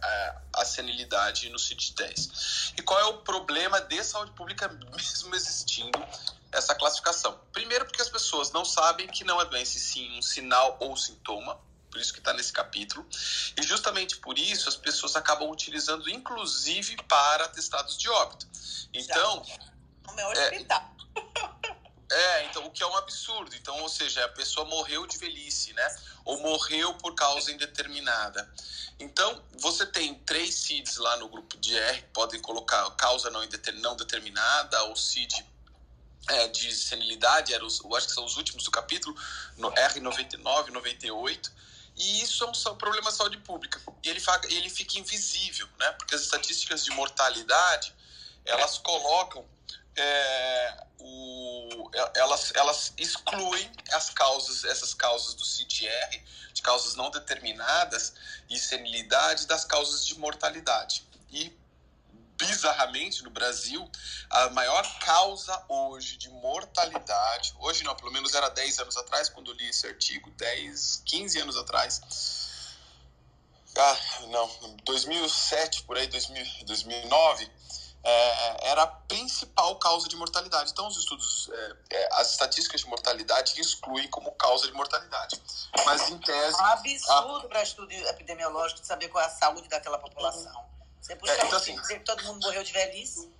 a senilidade no CID-10. E qual é o problema de saúde pública, mesmo existindo essa classificação? Primeiro, porque as pessoas não sabem que não é doença, e sim um sinal ou sintoma por isso que está nesse capítulo. E justamente por isso as pessoas acabam utilizando, inclusive, para testados de óbito. Então. No meu hospital. É, é, então, o que é um absurdo. Então, ou seja, a pessoa morreu de velhice, né? Ou morreu por causa indeterminada. Então, você tem três CIDs lá no grupo de R, podem colocar causa não, não determinada, ou CID é, de senilidade, era os, eu acho que são os últimos do capítulo, no R99, 98 e isso é um problema de saúde pública. E ele, ele fica invisível, né? Porque as estatísticas de mortalidade, elas colocam é, o, elas, elas excluem as causas, essas causas do CDR, de causas não determinadas e senilidade das causas de mortalidade. E bizarramente no Brasil, a maior causa hoje de mortalidade, hoje não, pelo menos era 10 anos atrás, quando eu li esse artigo, 10, 15 anos atrás. Ah, não, 2007, por aí, 2000, 2009, é, era a principal causa de mortalidade. Então, os estudos, é, é, as estatísticas de mortalidade excluem como causa de mortalidade. Mas, em tese. É um absurdo a... para estudo epidemiológico saber qual é a saúde daquela população. Você puxa é, então, assim, dizer que todo mundo morreu de velhice?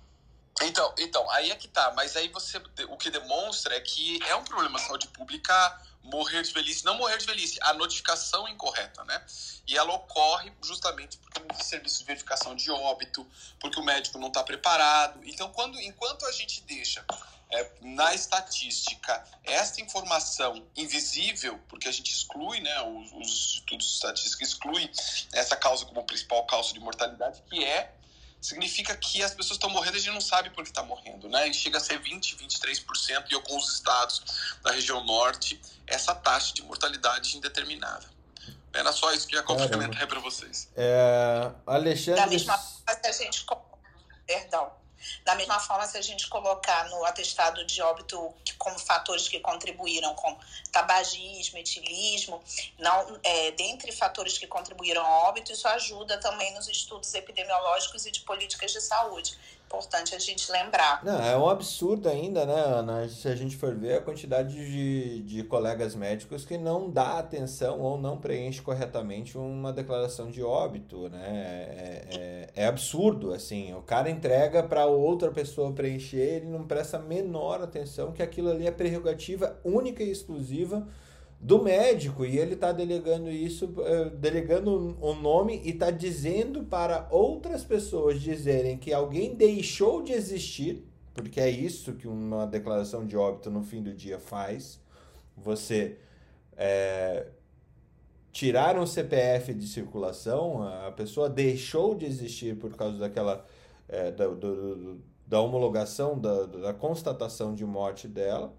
Então, então, aí é que tá. Mas aí você. O que demonstra é que é um problema de saúde pública morrer de velhice. Não morrer de velhice, a notificação incorreta, né? E ela ocorre justamente porque tem serviço de verificação de óbito, porque o médico não está preparado. Então, quando, enquanto a gente deixa é, na estatística esta informação invisível, porque a gente exclui, né, os, os estudos estatísticos excluem essa causa como principal causa de mortalidade, que é significa que as pessoas estão morrendo e a gente não sabe por que está morrendo, né? E chega a ser 20, 23% em alguns estados da região norte, essa taxa de mortalidade indeterminada. Era só isso que ia complementar para vocês. É, Alexandre. Da mesma forma, a gente. Perdão. Da mesma forma, se a gente colocar no atestado de óbito como fatores que contribuíram com tabagismo, etilismo, não, é, dentre fatores que contribuíram ao óbito, isso ajuda também nos estudos epidemiológicos e de políticas de saúde importante a gente lembrar. Não, é um absurdo ainda, né, Ana? Se a gente for ver a quantidade de, de colegas médicos que não dá atenção ou não preenche corretamente uma declaração de óbito, né? É, é, é absurdo, assim. O cara entrega para outra pessoa preencher, ele não presta menor atenção que aquilo ali é prerrogativa única e exclusiva do médico e ele está delegando isso, eh, delegando o nome e está dizendo para outras pessoas dizerem que alguém deixou de existir, porque é isso que uma declaração de óbito no fim do dia faz. Você é, tirar um CPF de circulação, a pessoa deixou de existir por causa daquela é, da, do, da homologação, da, da constatação de morte dela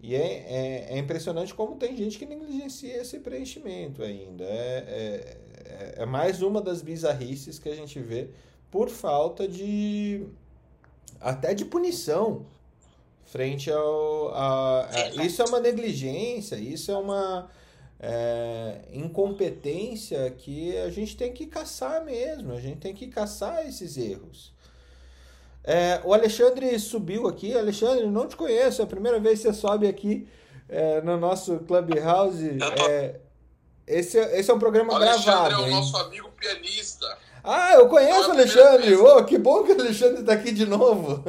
e é, é, é, impressionante como tem gente que negligencia esse preenchimento ainda. É, é, é, mais uma das bizarrices que a gente vê por falta de. até de punição frente ao. A, a, isso é uma negligência, isso é uma é, incompetência que a gente tem que caçar mesmo, a gente tem que caçar esses erros. É, o Alexandre subiu aqui. Alexandre, não te conheço, é a primeira vez que você sobe aqui é, no nosso Clubhouse. Tô... É, esse, é, esse é um programa Alexandre gravado. Alexandre é o nosso amigo pianista. Ah, eu conheço o Alexandre. Oh, que bom que o Alexandre está aqui de novo.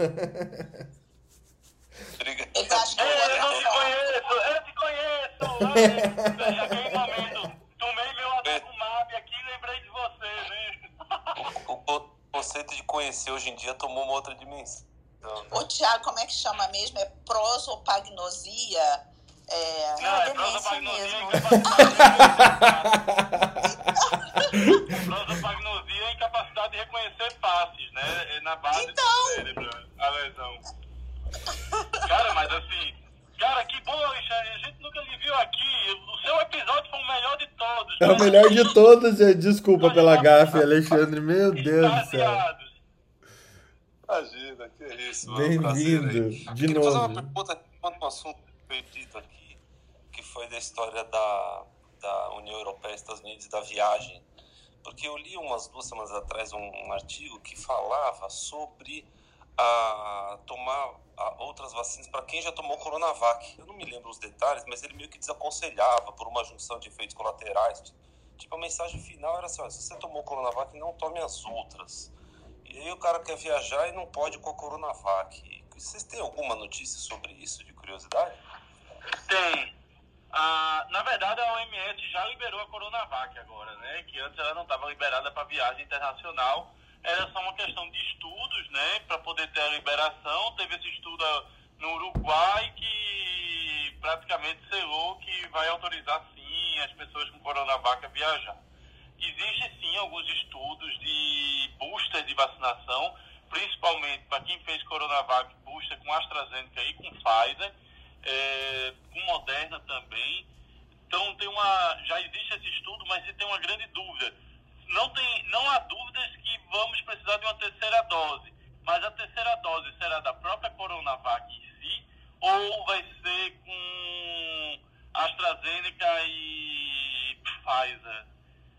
Obrigado. Eu, eu te conheço, eu te conheço. Naquele momento, tomei meu Adagumab aqui e lembrei de você, né? O, o, conceito de conhecer hoje em dia tomou uma outra dimensão. Né? Ô, Tiago, como é que chama mesmo? É prosopagnosia? É... Não, é prosopagnosia mesmo. prosopagnosia é incapacidade de reconhecer faces, né? É na base então... do cérebro, a lesão. Cara, mas assim, Cara, que bom, Alexandre. A gente nunca lhe viu aqui. O seu episódio foi o melhor de todos. É o melhor de todos. Desculpa pela gafe, Alexandre. Meu Deus do céu. Imagina, que é isso. Bem-vindo. De novo. Vou fazer uma pergunta quanto um assunto perdido aqui, que foi da história da, da União Europeia e Estados Unidos da viagem. Porque eu li umas duas semanas atrás um, um artigo que falava sobre a tomar outras vacinas para quem já tomou Coronavac. Eu não me lembro os detalhes, mas ele meio que desaconselhava por uma junção de efeitos colaterais. Tipo, a mensagem final era assim: se você tomou Coronavac, não tome as outras. E aí o cara quer viajar e não pode com a Coronavac. Vocês têm alguma notícia sobre isso, de curiosidade? Tem. Ah, na verdade, a OMS já liberou a Coronavac agora, né? Que antes ela não estava liberada para viagem internacional era só uma questão de estudos, né, para poder ter a liberação. Teve esse estudo no Uruguai que praticamente selou que vai autorizar sim as pessoas com Coronavac a viajar. Existe sim alguns estudos de booster de vacinação, principalmente para quem fez Coronavac booster com AstraZeneca e com Pfizer, é, com Moderna também. Então tem uma, já existe esse estudo, mas se tem uma grande dúvida não, tem, não há dúvidas que vamos precisar de uma terceira dose, mas a terceira dose será da própria Coronavac em si ou vai ser com AstraZeneca e Pfizer,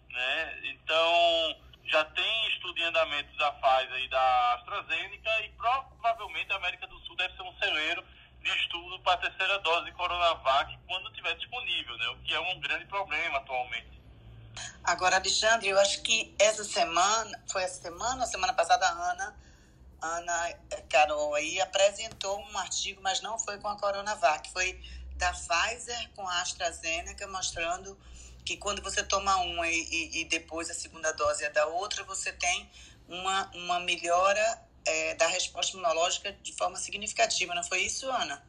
né? Então, já tem estudo em andamento da Pfizer e da AstraZeneca e provavelmente a América do Sul deve ser um celeiro de estudo para a terceira dose de Coronavac quando estiver disponível, né? O que é um grande problema atualmente. Agora, Alexandre, eu acho que essa semana, foi essa semana, semana passada, a Ana, Ana Carol aí apresentou um artigo, mas não foi com a Coronavac, foi da Pfizer com a AstraZeneca, mostrando que quando você toma uma e, e, e depois a segunda dose é da outra, você tem uma, uma melhora é, da resposta imunológica de forma significativa. Não foi isso, Ana?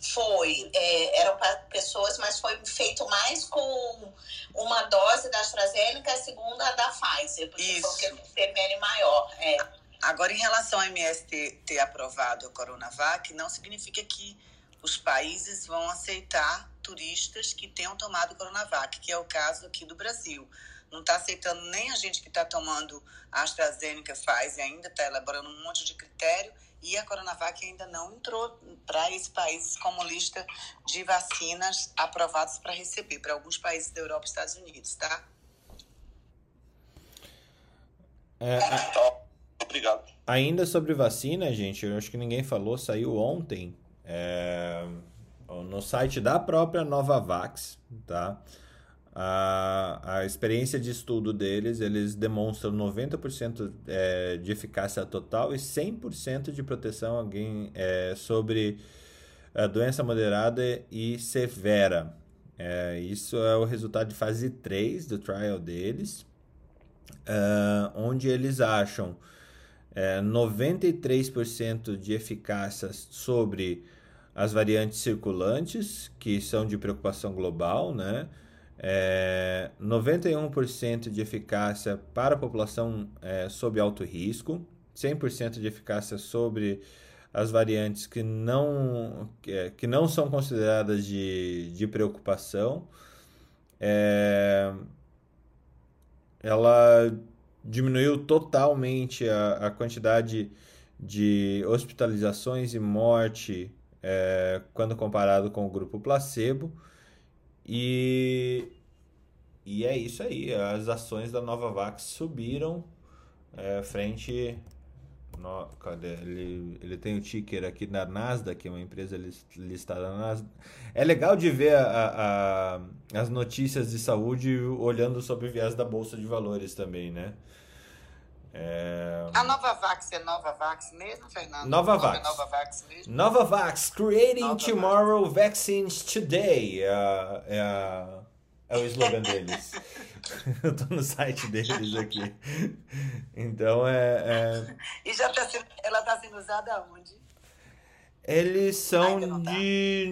Foi, é, eram pessoas, mas foi feito mais com uma dose da AstraZeneca e a segunda da Pfizer, porque Isso. foi o PPN maior. É. Agora, em relação ao MS ter, ter aprovado a Coronavac, não significa que os países vão aceitar turistas que tenham tomado Coronavac, que é o caso aqui do Brasil. Não está aceitando nem a gente que está tomando a AstraZeneca, Pfizer, ainda está elaborando um monte de critério e a Coronavac ainda não entrou para esses países como lista de vacinas aprovadas para receber, para alguns países da Europa e Estados Unidos, tá? É, a... Obrigado. Ainda sobre vacina, gente, eu acho que ninguém falou, saiu ontem é, no site da própria Novavax, tá? A, a experiência de estudo deles, eles demonstram 90% é, de eficácia total e 100% de proteção alguém, é, sobre a doença moderada e severa. É, isso é o resultado de fase 3 do trial deles, uh, onde eles acham é, 93% de eficácia sobre as variantes circulantes, que são de preocupação global, né? É, 91% de eficácia para a população é, sob alto risco, 100% de eficácia sobre as variantes que não, que, é, que não são consideradas de, de preocupação. É, ela diminuiu totalmente a, a quantidade de hospitalizações e morte é, quando comparado com o grupo placebo. E, e é isso aí, as ações da Novavax subiram é, frente. No, cadê? Ele, ele tem o ticker aqui na Nasdaq, que é uma empresa listada na Nasdaq. É legal de ver a, a, as notícias de saúde olhando sob o viés da Bolsa de Valores também, né? É... A Novavax é Novavax mesmo, Fernando? Novavax. É Novavax mesmo? Novavax, Creating. Tomorrow Vaccines Today. É, é, é o slogan deles. Eu tô no site deles aqui. Então é. é... E já tá sendo, ela está sendo usada onde? Eles são tá. de.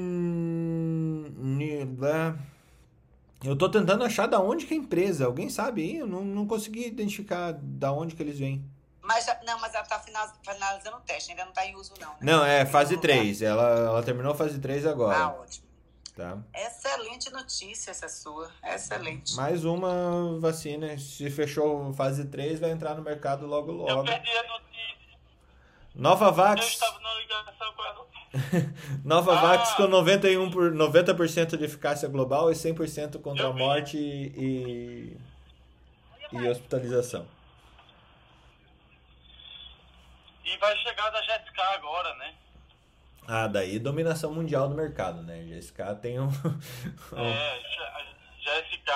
Eu tô tentando achar da onde que é a empresa. Alguém sabe aí? Eu não, não consegui identificar da onde que eles vêm. Mas, não, mas ela tá finalizando o teste, ainda não tá em uso, não. Né? Não, é fase 3. Ela, ela terminou a fase 3 agora. Ah, ótimo. Tá. Excelente notícia essa sua. Excelente. Mais uma vacina. Se fechou fase 3, vai entrar no mercado logo logo. Eu perdi a notícia. Nova Vax. Eu estava na ligação com ela. Nova ah, Vax com 91 por 90% de eficácia global e 100% contra a morte e, e hospitalização. E vai chegar da GSK agora, né? Ah, daí dominação mundial do mercado, né? GSK tem um. é, GSK.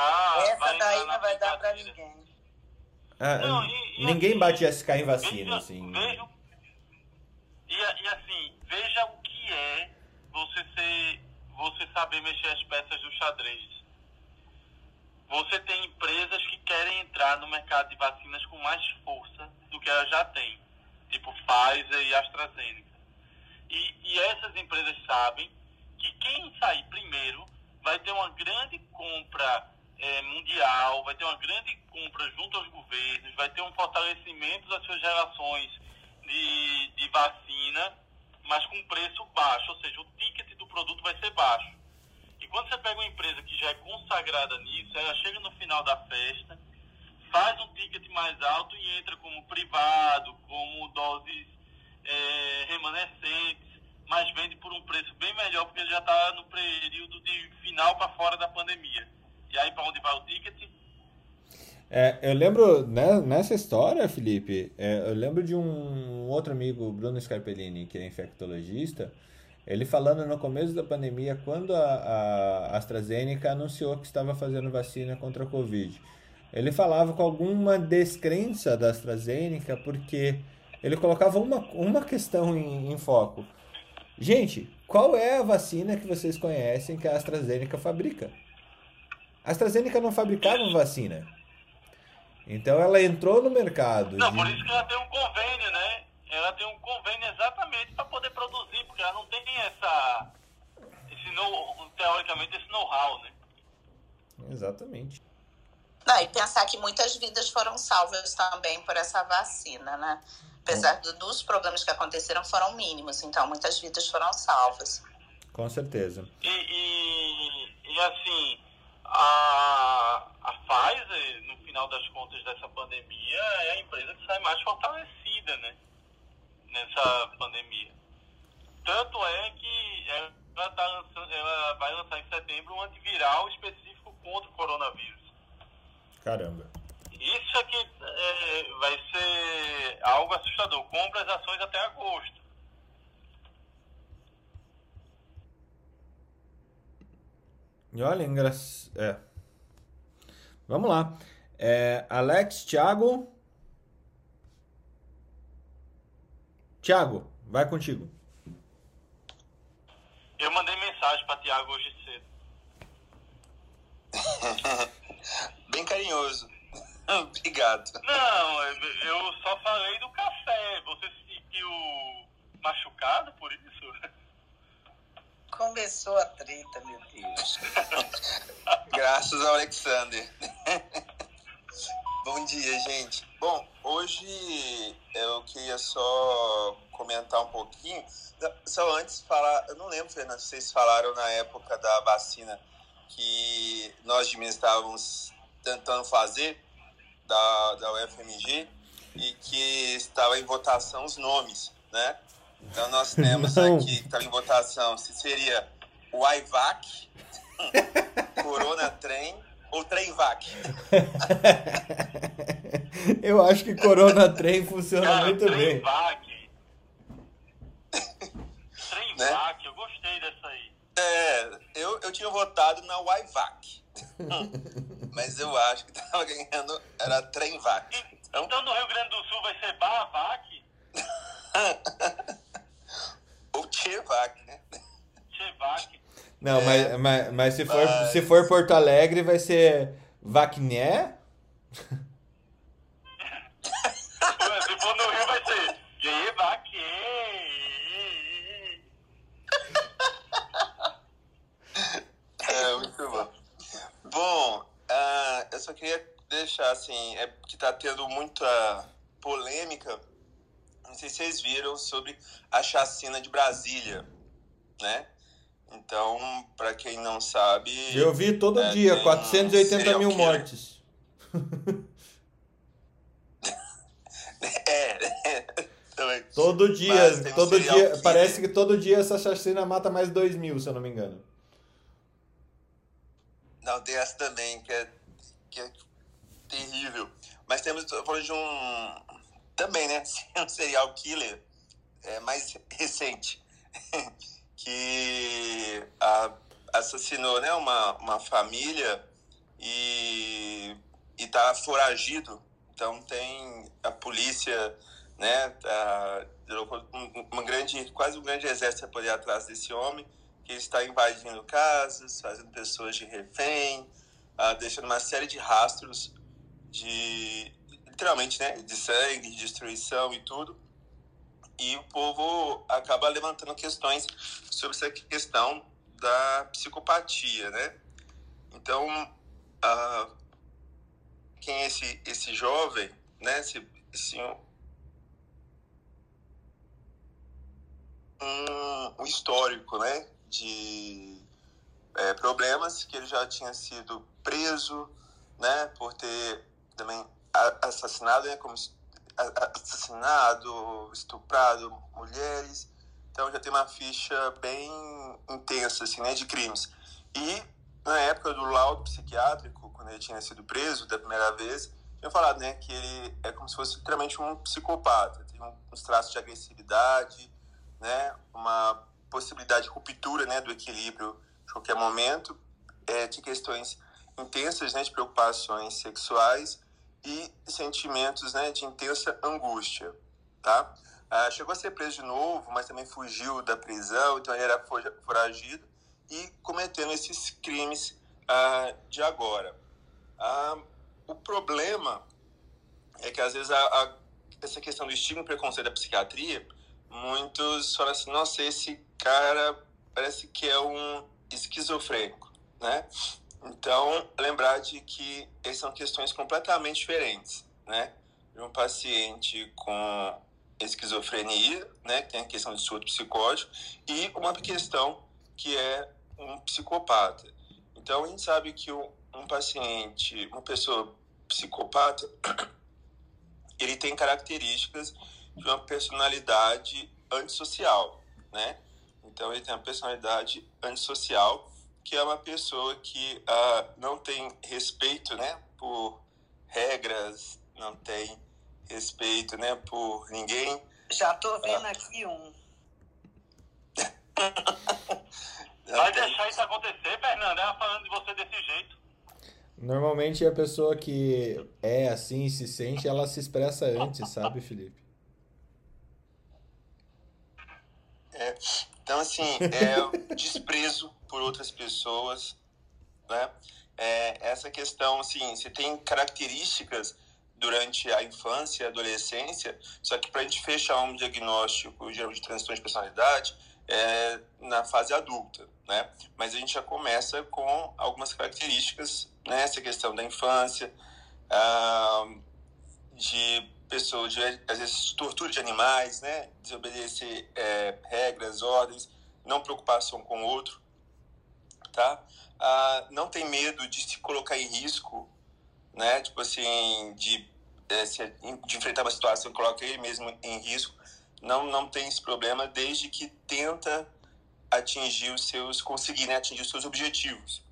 Essa daí não vai dar pra ninguém. Ah, não, e, e ninguém assim, bate GSK em vacina, veja, assim. Veja, e, e assim, veja o que é você ser, você saber mexer as peças do xadrez. Você tem empresas que querem entrar no mercado de vacinas com mais força do que elas já têm, tipo Pfizer e AstraZeneca. E, e essas empresas sabem que quem sair primeiro vai ter uma grande compra é, mundial, vai ter uma grande compra junto aos governos, vai ter um fortalecimento das suas relações de, de vacina mas com preço baixo, ou seja, o ticket do produto vai ser baixo. E quando você pega uma empresa que já é consagrada nisso, ela chega no final da festa, faz um ticket mais alto e entra como privado, como doses é, remanescentes, mas vende por um preço bem melhor, porque ele já está no período de final para fora da pandemia. E aí, para onde vai o ticket? É, eu lembro, né, nessa história, Felipe, é, eu lembro de um outro amigo, Bruno Scarpellini, que é infectologista, ele falando no começo da pandemia, quando a, a AstraZeneca anunciou que estava fazendo vacina contra a Covid. Ele falava com alguma descrença da AstraZeneca, porque ele colocava uma, uma questão em, em foco. Gente, qual é a vacina que vocês conhecem que a AstraZeneca fabrica? A AstraZeneca não fabricava vacina. Então ela entrou no mercado. Não, de... por isso que ela tem um convênio, né? Ela tem um convênio exatamente para poder produzir, porque ela não tem essa. Esse know, teoricamente, esse know-how, né? Exatamente. Não, e pensar que muitas vidas foram salvas também por essa vacina, né? Apesar do, dos problemas que aconteceram, foram mínimos, então muitas vidas foram salvas. Com certeza. E, e, e assim, a, a Pfizer, no final das contas dessa pandemia, é a empresa que sai mais fortalecida, né? Nessa pandemia. Tanto é que ela, tá lançando, ela vai lançar em setembro um antiviral específico contra o coronavírus. Caramba. Isso aqui é, vai ser algo assustador. Compra as ações até agosto. E olha, engraçado. É. Vamos lá. É, Alex, Thiago. Thiago, vai contigo. Eu mandei mensagem para Thiago hoje cedo. Bem carinhoso. Obrigado. Não, eu só falei do café. Você se sentiu machucado por isso? Começou a treta, meu Deus. Graças ao Alexander. Bom dia, gente. Bom, hoje eu queria só comentar um pouquinho. Só antes falar, eu não lembro, Fernando, se vocês falaram na época da vacina que nós de Minas estávamos tentando fazer da, da UFMG e que estava em votação os nomes, né? Então nós temos Não. aqui que está em votação se seria o IVAC, Corona Trem ou Tremvac. Eu acho que Corona Trem funciona Cara, muito bem. Tremvac. Tremvac, né? eu gostei dessa aí. É, eu, eu tinha votado na YVAC. Mas eu acho que tava ganhando era Tremvac. Então, então no Rio Grande do Sul vai ser Barvac? Ou Tchevac, né? Tchevac. Não, é, mas, mas, mas, se, for, mas... se for Porto Alegre, vai ser Vacné? se for no Rio, vai ser Gevac. É, muito bom. Bom, uh, eu só queria deixar assim, é que tá tendo muita polêmica não sei se vocês viram sobre a chacina de Brasília, né? Então, para quem não sabe. Eu vi todo é, dia, 480 mil mortes. é, é, também. Todo dia, todo dia. Parece que todo dia essa chacina mata mais 2 mil, se eu não me engano. Não, tem essa também, que é, que é terrível. Mas temos, falando de um, também, né? Um serial killer é, mais recente, que a, assassinou né, uma, uma família e está foragido. Então tem a polícia, né? Tá, uma grande, quase um grande exército para poder atrás desse homem, que está invadindo casas, fazendo pessoas de refém, ah, deixando uma série de rastros de, literalmente, né, de sangue, de destruição e tudo. E o povo acaba levantando questões sobre essa questão da psicopatia, né? Então, quem é esse, esse jovem, né, esse, esse um, um histórico, né, de é, problemas que ele já tinha sido preso, né, por ter também assassinado, né, como assassinado, estuprado mulheres. Então já tem uma ficha bem intensa assim, né, de crimes. E na época do laudo psiquiátrico, quando ele tinha sido preso da primeira vez, tinha falado, né, que ele é como se fosse literalmente um psicopata, tem uns traços de agressividade, né, uma possibilidade de ruptura, né, do equilíbrio de qualquer momento, é, de questões intensas, né, de preocupações sexuais e sentimentos né, de intensa angústia, tá? Ah, chegou a ser preso de novo, mas também fugiu da prisão, então ele era foragido e cometendo esses crimes ah, de agora. Ah, o problema é que às vezes a, a, essa questão do estigma e preconceito da psiquiatria, muitos falam assim, nossa, esse cara parece que é um esquizofrênico, né? Então, lembrar de que essas são questões completamente diferentes, né? De um paciente com esquizofrenia, né, que tem a questão de surto psicótico, e uma questão que é um psicopata. Então, a gente sabe que um paciente, uma pessoa psicopata, ele tem características de uma personalidade antissocial, né? Então, ele tem uma personalidade antissocial que é uma pessoa que uh, não tem respeito, né, por regras, não tem respeito, né, por ninguém. Já tô vendo uh, aqui um. Vai tem... deixar isso acontecer, Fernando? Ela falando de você desse jeito. Normalmente a pessoa que é assim, se sente, ela se expressa antes, sabe, Felipe? É, então, assim, é desprezo por outras pessoas, né? é essa questão, assim, você tem características durante a infância e adolescência, só que para a gente fechar um diagnóstico de transtorno de personalidade é na fase adulta, né? Mas a gente já começa com algumas características, né? Essa questão da infância, ah, de pessoas, de, às vezes, tortura de animais, né? Desobedecer é, regras, ordens, não preocupação com o outro, tá? Ah, não tem medo de se colocar em risco, né? Tipo assim, de é, se, de enfrentar uma situação coloca ele mesmo em risco, não, não tem esse problema desde que tenta atingir os seus, conseguir né, atingir os seus objetivos.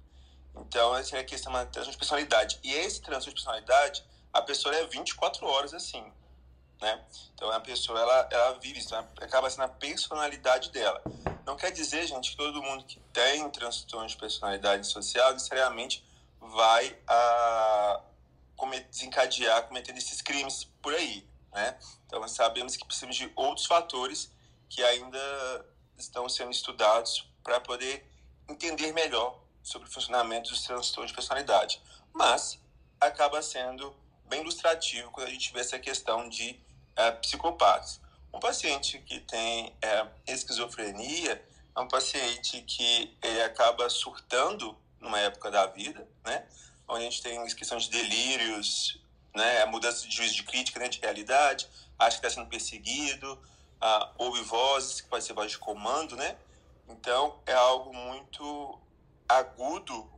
Então, essa é a questão da transtorno de personalidade. E esse transtorno de personalidade, a pessoa é 24 horas assim, né? Então, a pessoa, ela, ela vive isso, acaba sendo a personalidade dela. Não quer dizer, gente, que todo mundo que tem transtorno de personalidade social necessariamente vai a, desencadear cometendo esses crimes por aí, né? Então sabemos que precisamos de outros fatores que ainda estão sendo estudados para poder entender melhor sobre o funcionamento dos transtornos de personalidade. Mas acaba sendo bem ilustrativo quando a gente vê essa questão de é, psicopatas. Um paciente que tem é, esquizofrenia é um paciente que ele acaba surtando numa época da vida, né? onde a gente tem questão de delírios, né, a mudança de juízo de crítica, né, de realidade, acha que está sendo perseguido, ah, ouve vozes, que pode ser voz de comando, né? Então, é algo muito agudo,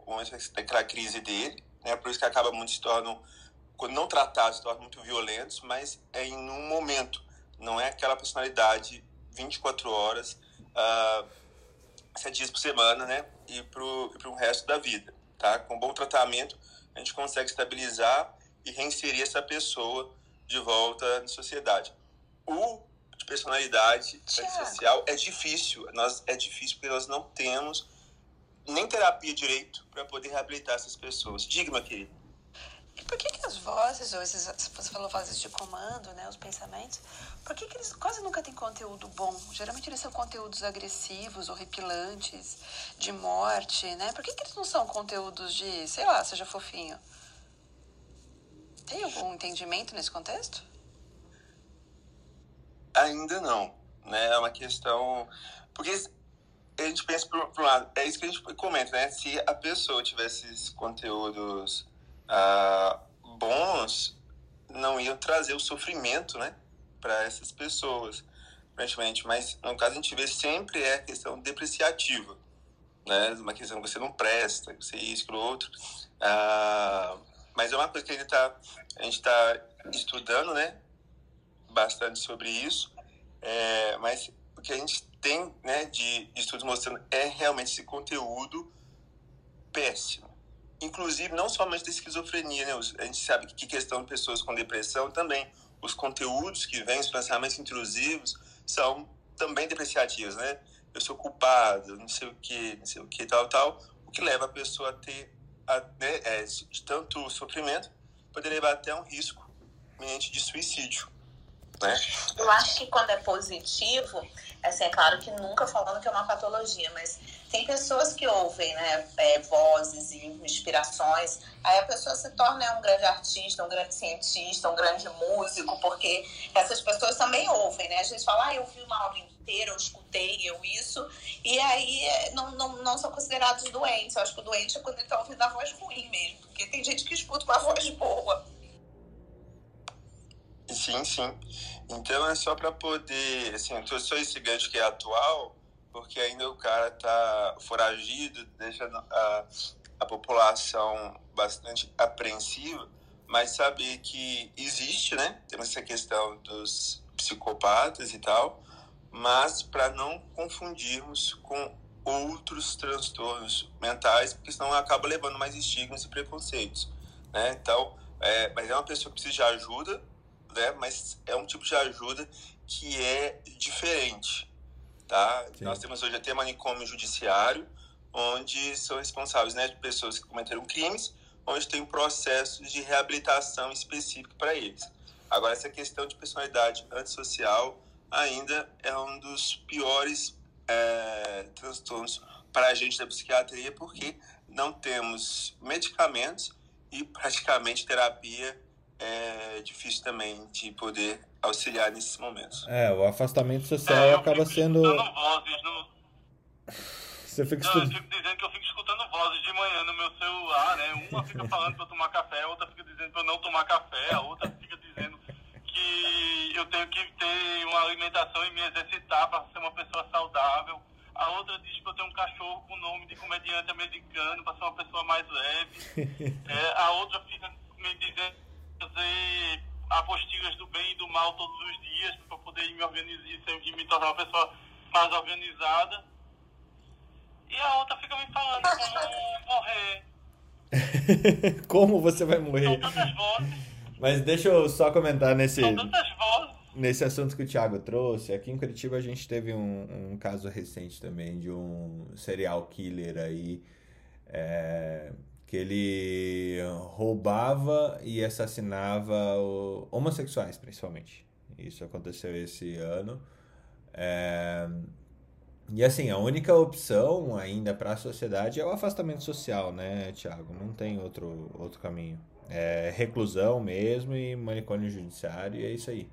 aquela crise dele, né? Por isso que acaba muito se tornam, quando não tratados, se tornam muito violentos, mas é em um momento, não é aquela personalidade 24 horas, ah, sete dias por semana, né? E para o resto da vida tá? Com bom tratamento, a gente consegue estabilizar e reinserir essa pessoa de volta na sociedade. O de personalidade social é difícil, nós é difícil porque nós não temos nem terapia direito para poder reabilitar essas pessoas. Diga, meu querido. Por que, que as vozes, ou esses, você falou vozes de comando, né, os pensamentos, por que, que eles quase nunca têm conteúdo bom? Geralmente eles são conteúdos agressivos, horripilantes, de morte, né? Por que, que eles não são conteúdos de, sei lá, seja fofinho? Tem algum entendimento nesse contexto? Ainda não, né? É uma questão... Porque a gente pensa por, por um lado, é isso que a gente comenta, né? Se a pessoa tivesse esses conteúdos ah, bons não iam trazer o sofrimento, né, para essas pessoas, aparentemente. Mas no caso a gente vê sempre é a questão depreciativa, né, uma questão que você não presta, você isso, aquilo outro. Ah, mas é uma coisa que a gente está tá estudando, né, bastante sobre isso. É, mas o que a gente tem, né, de estudos mostrando é realmente esse conteúdo péssimo inclusive não somente da esquizofrenia, né? A gente sabe que questão de pessoas com depressão também, os conteúdos que vêm, os pensamentos intrusivos, são também depreciativos, né? Eu sou culpado, não sei o que, não sei o que, tal, tal, o que leva a pessoa a ter, a, né, é, tanto sofrimento, poder levar até um risco iminente de suicídio, né? Eu acho que quando é positivo, assim, é claro que nunca falando que é uma patologia, mas tem pessoas que ouvem né, é, vozes e inspirações, aí a pessoa se torna um grande artista, um grande cientista, um grande músico, porque essas pessoas também ouvem, né? A gente fala, ah, eu vi uma aula inteira, eu escutei, eu isso, e aí é, não, não, não são considerados doentes. Eu acho que o doente é quando ele está ouvindo a voz ruim mesmo, porque tem gente que escuta com a voz boa. Sim, sim. Então é só para poder, assim, só esse gancho que é atual, porque ainda o cara tá foragido, deixa a, a população bastante apreensiva, mas saber que existe, né? Temos essa questão dos psicopatas e tal, mas para não confundirmos com outros transtornos mentais, porque senão acaba levando mais estigmas e preconceitos, né? Então, é, mas é uma pessoa que precisa de ajuda, né? Mas é um tipo de ajuda que é diferente, Tá? Nós temos hoje até manicômio judiciário, onde são responsáveis né, de pessoas que cometeram crimes, onde tem um processo de reabilitação específico para eles. Agora, essa questão de personalidade antissocial ainda é um dos piores é, transtornos para a gente da psiquiatria, porque não temos medicamentos e praticamente terapia é difícil também de poder auxiliar nesses momentos. É, o afastamento social é, acaba sendo. Vozes no... Você fica Não, eu fico dizendo que eu fico escutando vozes de manhã no meu celular, né? Uma fica falando para eu tomar café, a outra fica dizendo para eu não tomar café, a outra fica dizendo que eu tenho que ter uma alimentação e me exercitar para ser uma pessoa saudável. A outra diz que eu tenho um cachorro com nome de comediante americano para ser uma pessoa mais leve. É, a outra fica me dizendo fazer apostilas do bem e do mal todos os dias para poder me organizar e me tornar uma pessoa mais organizada. E a outra fica me falando como morrer. como você vai morrer? São tantas vozes. Mas deixa eu só comentar nesse, São tantas vozes. nesse assunto que o Thiago trouxe. Aqui em Curitiba a gente teve um, um caso recente também de um serial killer aí. É, que ele roubava e assassinava homossexuais, principalmente. Isso aconteceu esse ano. É, e assim, a única opção ainda para a sociedade é o afastamento social, né, Tiago? Não tem outro, outro caminho. É reclusão mesmo e manicômio judiciário e é isso aí.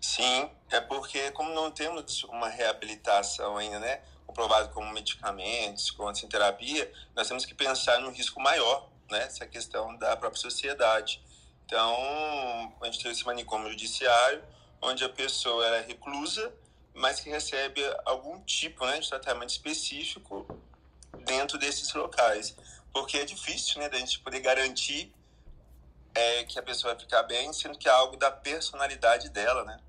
Sim, é porque como não temos uma reabilitação ainda, né, comprovado como medicamentos, com assim, terapia, nós temos que pensar num risco maior, né, essa questão da própria sociedade. Então, a gente tem esse manicômio judiciário, onde a pessoa é reclusa, mas que recebe algum tipo né, de tratamento específico dentro desses locais. Porque é difícil né, da gente poder garantir é, que a pessoa vai ficar bem, sendo que é algo da personalidade dela, né?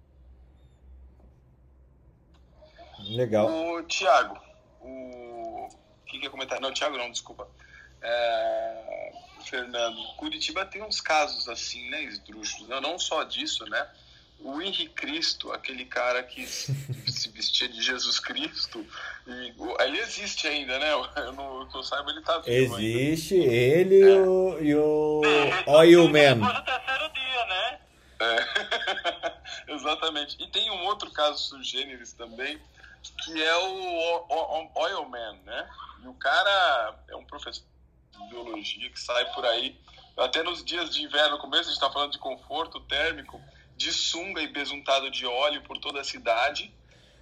Legal. O Tiago, o que quer comentar? Não, Tiago não, desculpa. É... Fernando, Curitiba tem uns casos assim, né, esdrúxulos, não, não só disso, né? o Henrique Cristo, aquele cara que se vestia de Jesus Cristo, e, ele existe ainda, né? Eu não, que eu saiba, ele tá vivo Existe, ainda. ele é. e o, e o Oil Man. Depois do terceiro dia, né? É. Exatamente. E tem um outro caso sugêneres também, que é o, o, o Oil Man, né? E o cara é um professor de biologia que sai por aí, até nos dias de inverno, no começo a gente tá falando de conforto térmico, de sunga e besuntado de óleo por toda a cidade.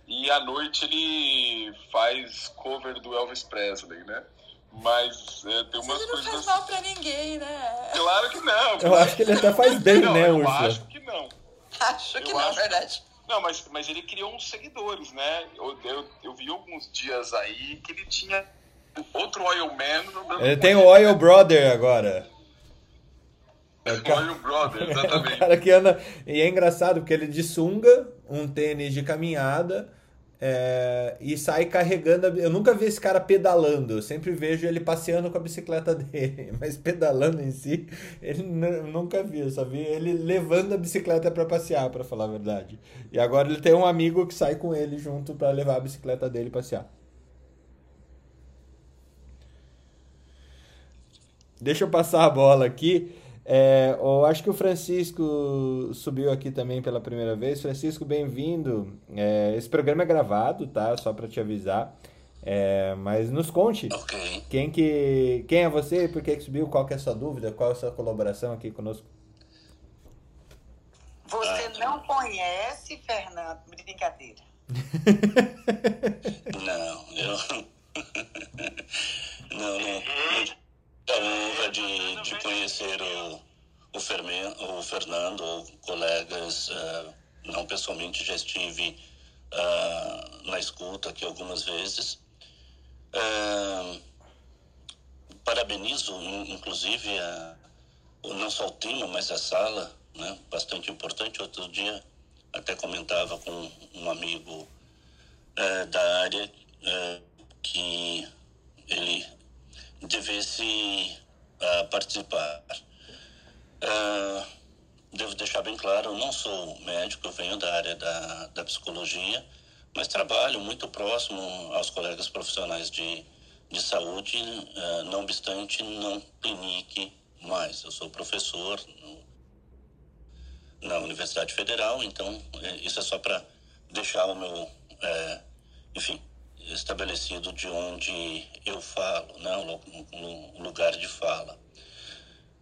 E à noite ele faz cover do Elvis Presley, né? Mas é, tem umas Ele coisas. não faz mal pra ninguém, né? Claro que não. Eu acho que ele até faz bem, não, né, eu Ursula? acho que não. Acho que Eu não, acho- verdade. Não, mas, mas ele criou uns seguidores, né? Eu, eu, eu vi alguns dias aí que ele tinha outro Oil Man. Ele tem o Oil Brother agora. Oil Brother, É o exatamente. cara que anda. E é engraçado porque ele de sunga, um tênis de caminhada é, e sai carregando. a- Eu nunca vi esse cara pedalando, eu sempre vejo ele passeando com a bicicleta dele, mas pedalando em si, ele nunca vi, eu só vi ele levando a bicicleta para passear, para falar a verdade. E agora ele tem um amigo que sai com ele junto para levar a bicicleta dele passear. Deixa eu passar a bola aqui. É, eu acho que o Francisco subiu aqui também pela primeira vez. Francisco, bem-vindo. É, esse programa é gravado, tá? Só para te avisar. É, mas nos conte Ok. quem que quem é você, por que que subiu, qual que é a sua dúvida, qual é a sua colaboração aqui conosco. Você não conhece, Fernando? Brincadeira. Não, eu. não, não. não de, de conhecer o, o, Fermen, o Fernando, colegas, ah, não pessoalmente, já estive ah, na escuta aqui algumas vezes. Ah, parabenizo, in- inclusive, a, não só o tema, mas a sala, né? bastante importante. Outro dia até comentava com um amigo eh, da área eh, que ele devesse participar. Ah, devo deixar bem claro, eu não sou médico, eu venho da área da, da psicologia, mas trabalho muito próximo aos colegas profissionais de, de saúde, ah, não obstante, não clinique mais. Eu sou professor no, na Universidade Federal, então eh, isso é só para deixar o meu, eh, enfim, estabelecido de onde eu falo, né, o, lugar de fala.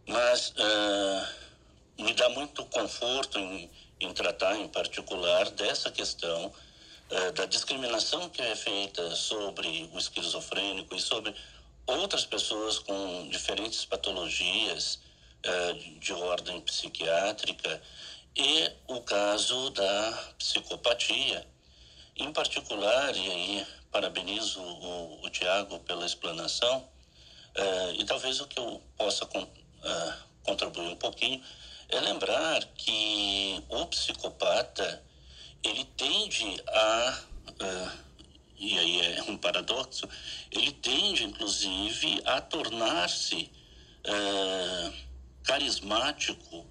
Mas uh, me dá muito conforto em, em, tratar, em particular, dessa questão uh, da discriminação que é feita sobre o esquizofrênico e sobre outras pessoas com diferentes patologias uh, de ordem psiquiátrica e o caso da psicopatia. Em particular, e aí parabenizo o, o Tiago pela explanação, uh, e talvez o que eu possa uh, contribuir um pouquinho é lembrar que o psicopata ele tende a uh, e aí é um paradoxo, ele tende, inclusive, a tornar-se carismático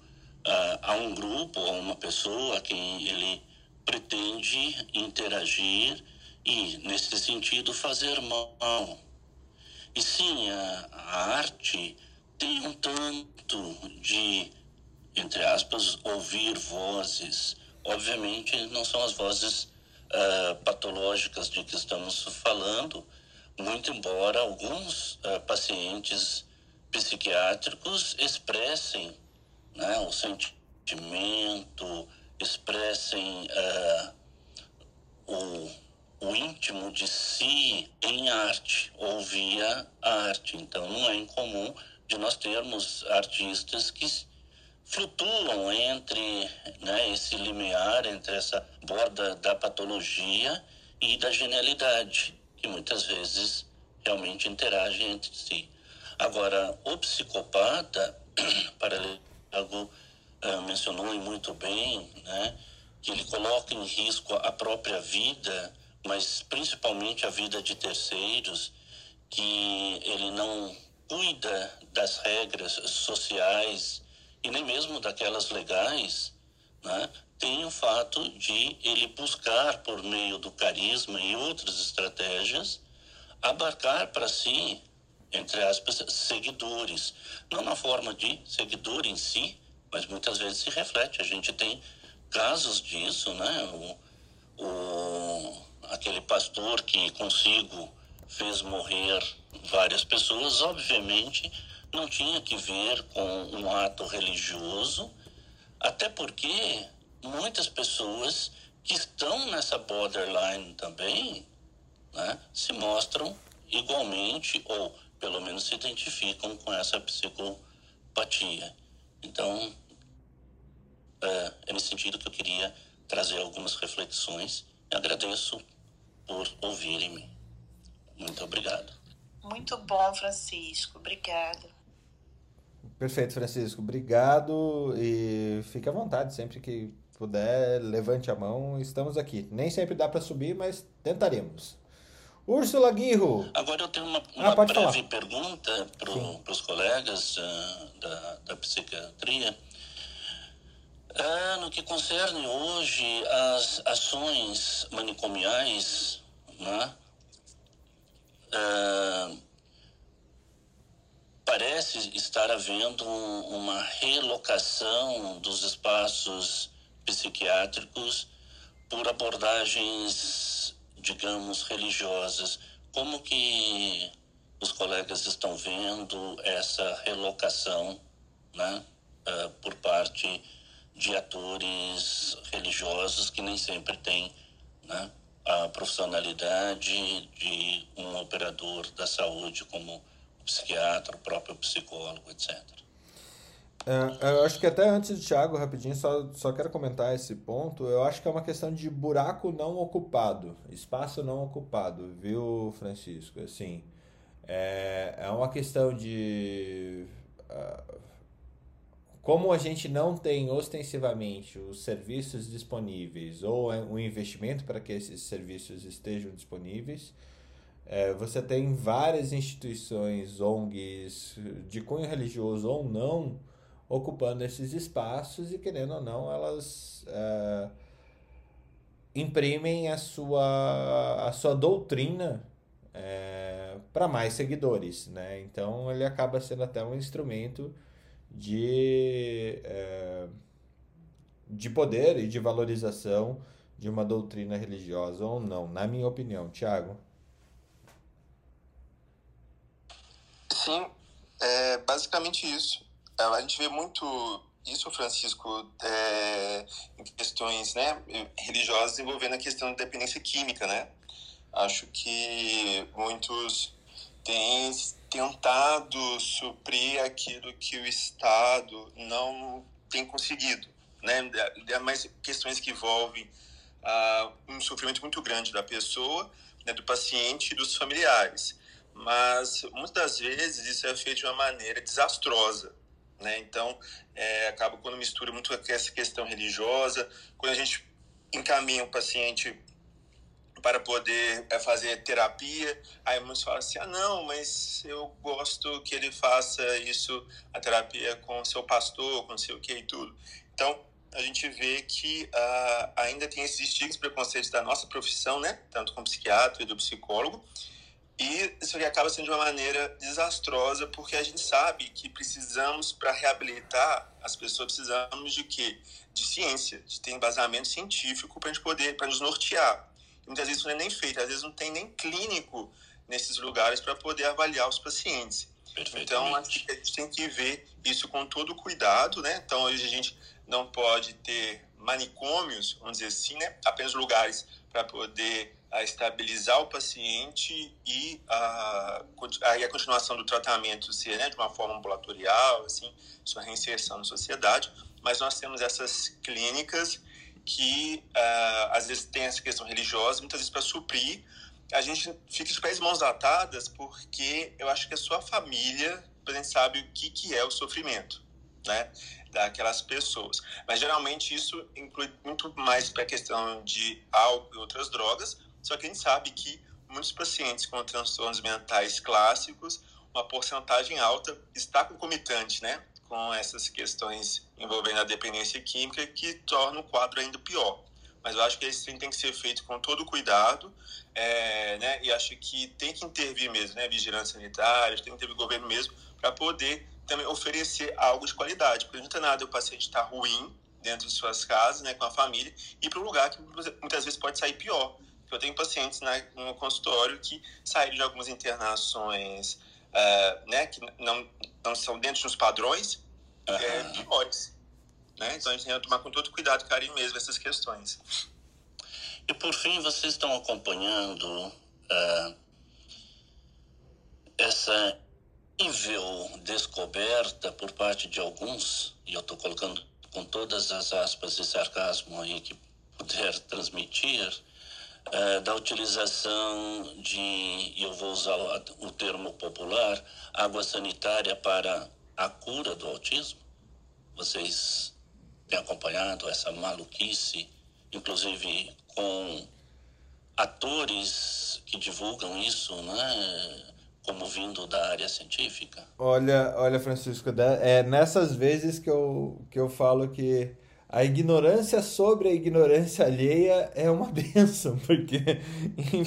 a um grupo, a uma pessoa a quem ele pretende interagir e, nesse sentido, fazer mal. E sim, a, a arte tem um tanto de, entre aspas, ouvir vozes. Obviamente, não são as vozes uh, patológicas de que estamos falando, muito embora alguns uh, pacientes psiquiátricos expressem né, o sentimento, expressem uh, o o íntimo de si em arte ou via arte. Então não é incomum de nós termos artistas que flutuam entre né, esse limiar, entre essa borda da patologia e da genialidade, que muitas vezes realmente interagem entre si. Agora, o psicopata, para algo uh, mencionou e muito bem, né, que ele coloca em risco a própria vida mas principalmente a vida de terceiros, que ele não cuida das regras sociais e nem mesmo daquelas legais, né? tem o fato de ele buscar, por meio do carisma e outras estratégias, abarcar para si, entre aspas, seguidores. Não na forma de seguidor em si, mas muitas vezes se reflete. A gente tem casos disso, né? O, o, aquele pastor que consigo fez morrer várias pessoas, obviamente não tinha que ver com um ato religioso, até porque muitas pessoas que estão nessa borderline também né, se mostram igualmente ou pelo menos se identificam com essa psicopatia. Então, é, é nesse sentido que eu queria trazer algumas reflexões. Agradeço por ouvirem-me. Muito obrigado. Muito bom, Francisco. Obrigado. Perfeito, Francisco. Obrigado e fique à vontade sempre que puder, levante a mão. Estamos aqui. Nem sempre dá para subir, mas tentaremos. Úrsula Guirro. Agora eu tenho uma, uma ah, breve falar. pergunta para os colegas uh, da, da psiquiatria. No que concerne hoje as ações manicomiais, né? Ah, parece estar havendo uma relocação dos espaços psiquiátricos por abordagens, digamos, religiosas. Como que os colegas estão vendo essa relocação né, uh, por parte de atores religiosos que nem sempre têm né, a profissionalidade de um operador da saúde como o psiquiatra, o próprio psicólogo, etc. É, eu acho que até antes do Thiago, rapidinho, só, só quero comentar esse ponto. Eu acho que é uma questão de buraco não ocupado, espaço não ocupado, viu, Francisco? Assim, é, é uma questão de. Uh, como a gente não tem ostensivamente os serviços disponíveis ou é o investimento para que esses serviços estejam disponíveis, é, você tem várias instituições, ONGs, de cunho religioso ou não, ocupando esses espaços e, querendo ou não, elas é, imprimem a sua, a sua doutrina é, para mais seguidores. Né? Então, ele acaba sendo até um instrumento de, é, de poder e de valorização de uma doutrina religiosa ou não, na minha opinião. Tiago? Sim, é basicamente isso. A gente vê muito isso, Francisco, é, em questões né, religiosas envolvendo a questão da dependência química, né? Acho que muitos têm tentado suprir aquilo que o Estado não tem conseguido, né? Mais questões que envolvem uh, um sofrimento muito grande da pessoa, né, do paciente e dos familiares. Mas muitas das vezes isso é feito de uma maneira desastrosa. Né? Então, é, acaba quando mistura muito essa questão religiosa, quando a gente encaminha o paciente para poder é, fazer terapia, aí muitos falam assim, ah, não, mas eu gosto que ele faça isso, a terapia com seu pastor, com seu que e tudo. Então, a gente vê que uh, ainda tem esses estigmas preconceitos da nossa profissão, né? Tanto como psiquiatra e do psicólogo. E isso acaba sendo de uma maneira desastrosa, porque a gente sabe que precisamos, para reabilitar as pessoas, precisamos de quê? De ciência, de ter embasamento científico para a gente poder, para nos nortear. Muitas vezes isso não é nem feito, às vezes não tem nem clínico nesses lugares para poder avaliar os pacientes. Então, a gente tem que ver isso com todo cuidado, né? Então, hoje a gente não pode ter manicômios, vamos dizer assim, né? apenas lugares para poder a, ah, estabilizar o paciente e a, a, a continuação do tratamento ser né, de uma forma ambulatorial, assim, sua reinserção na sociedade. Mas nós temos essas clínicas que uh, às vezes tem essa questão religiosa, muitas vezes para suprir. A gente fica de pés mãos atadas porque eu acho que a sua família, a sabe o que, que é o sofrimento, né? daquelas pessoas. Mas geralmente isso inclui muito mais para a questão de álcool e outras drogas, só que a gente sabe que muitos pacientes com transtornos mentais clássicos, uma porcentagem alta está concomitante, né, com essas questões envolvendo a dependência química que torna o quadro ainda pior. Mas eu acho que isso tem que ser feito com todo cuidado, é, né, e acho que tem que intervir mesmo, né, vigilância sanitária, tem que intervir o governo mesmo para poder também oferecer algo de qualidade, porque não adianta nada o paciente estar tá ruim dentro de suas casas, né, com a família, e para um lugar que muitas vezes pode sair pior. Eu tenho pacientes né, no consultório que saíram de algumas internações, uh, né, que não, não são dentro dos padrões, uhum. é, piores. Né? Então a gente tem que tomar com todo cuidado, carinho mesmo, essas questões. E por fim, vocês estão acompanhando uh, essa nível descoberta por parte de alguns, e eu estou colocando com todas as aspas de sarcasmo aí que puder transmitir, é, da utilização de, eu vou usar o termo popular, água sanitária para a cura do autismo. Vocês têm acompanhado essa maluquice, inclusive com atores que divulgam isso, né? como vindo da área científica? Olha, olha Francisco, é nessas vezes que eu, que eu falo que a ignorância sobre a ignorância alheia é uma benção, porque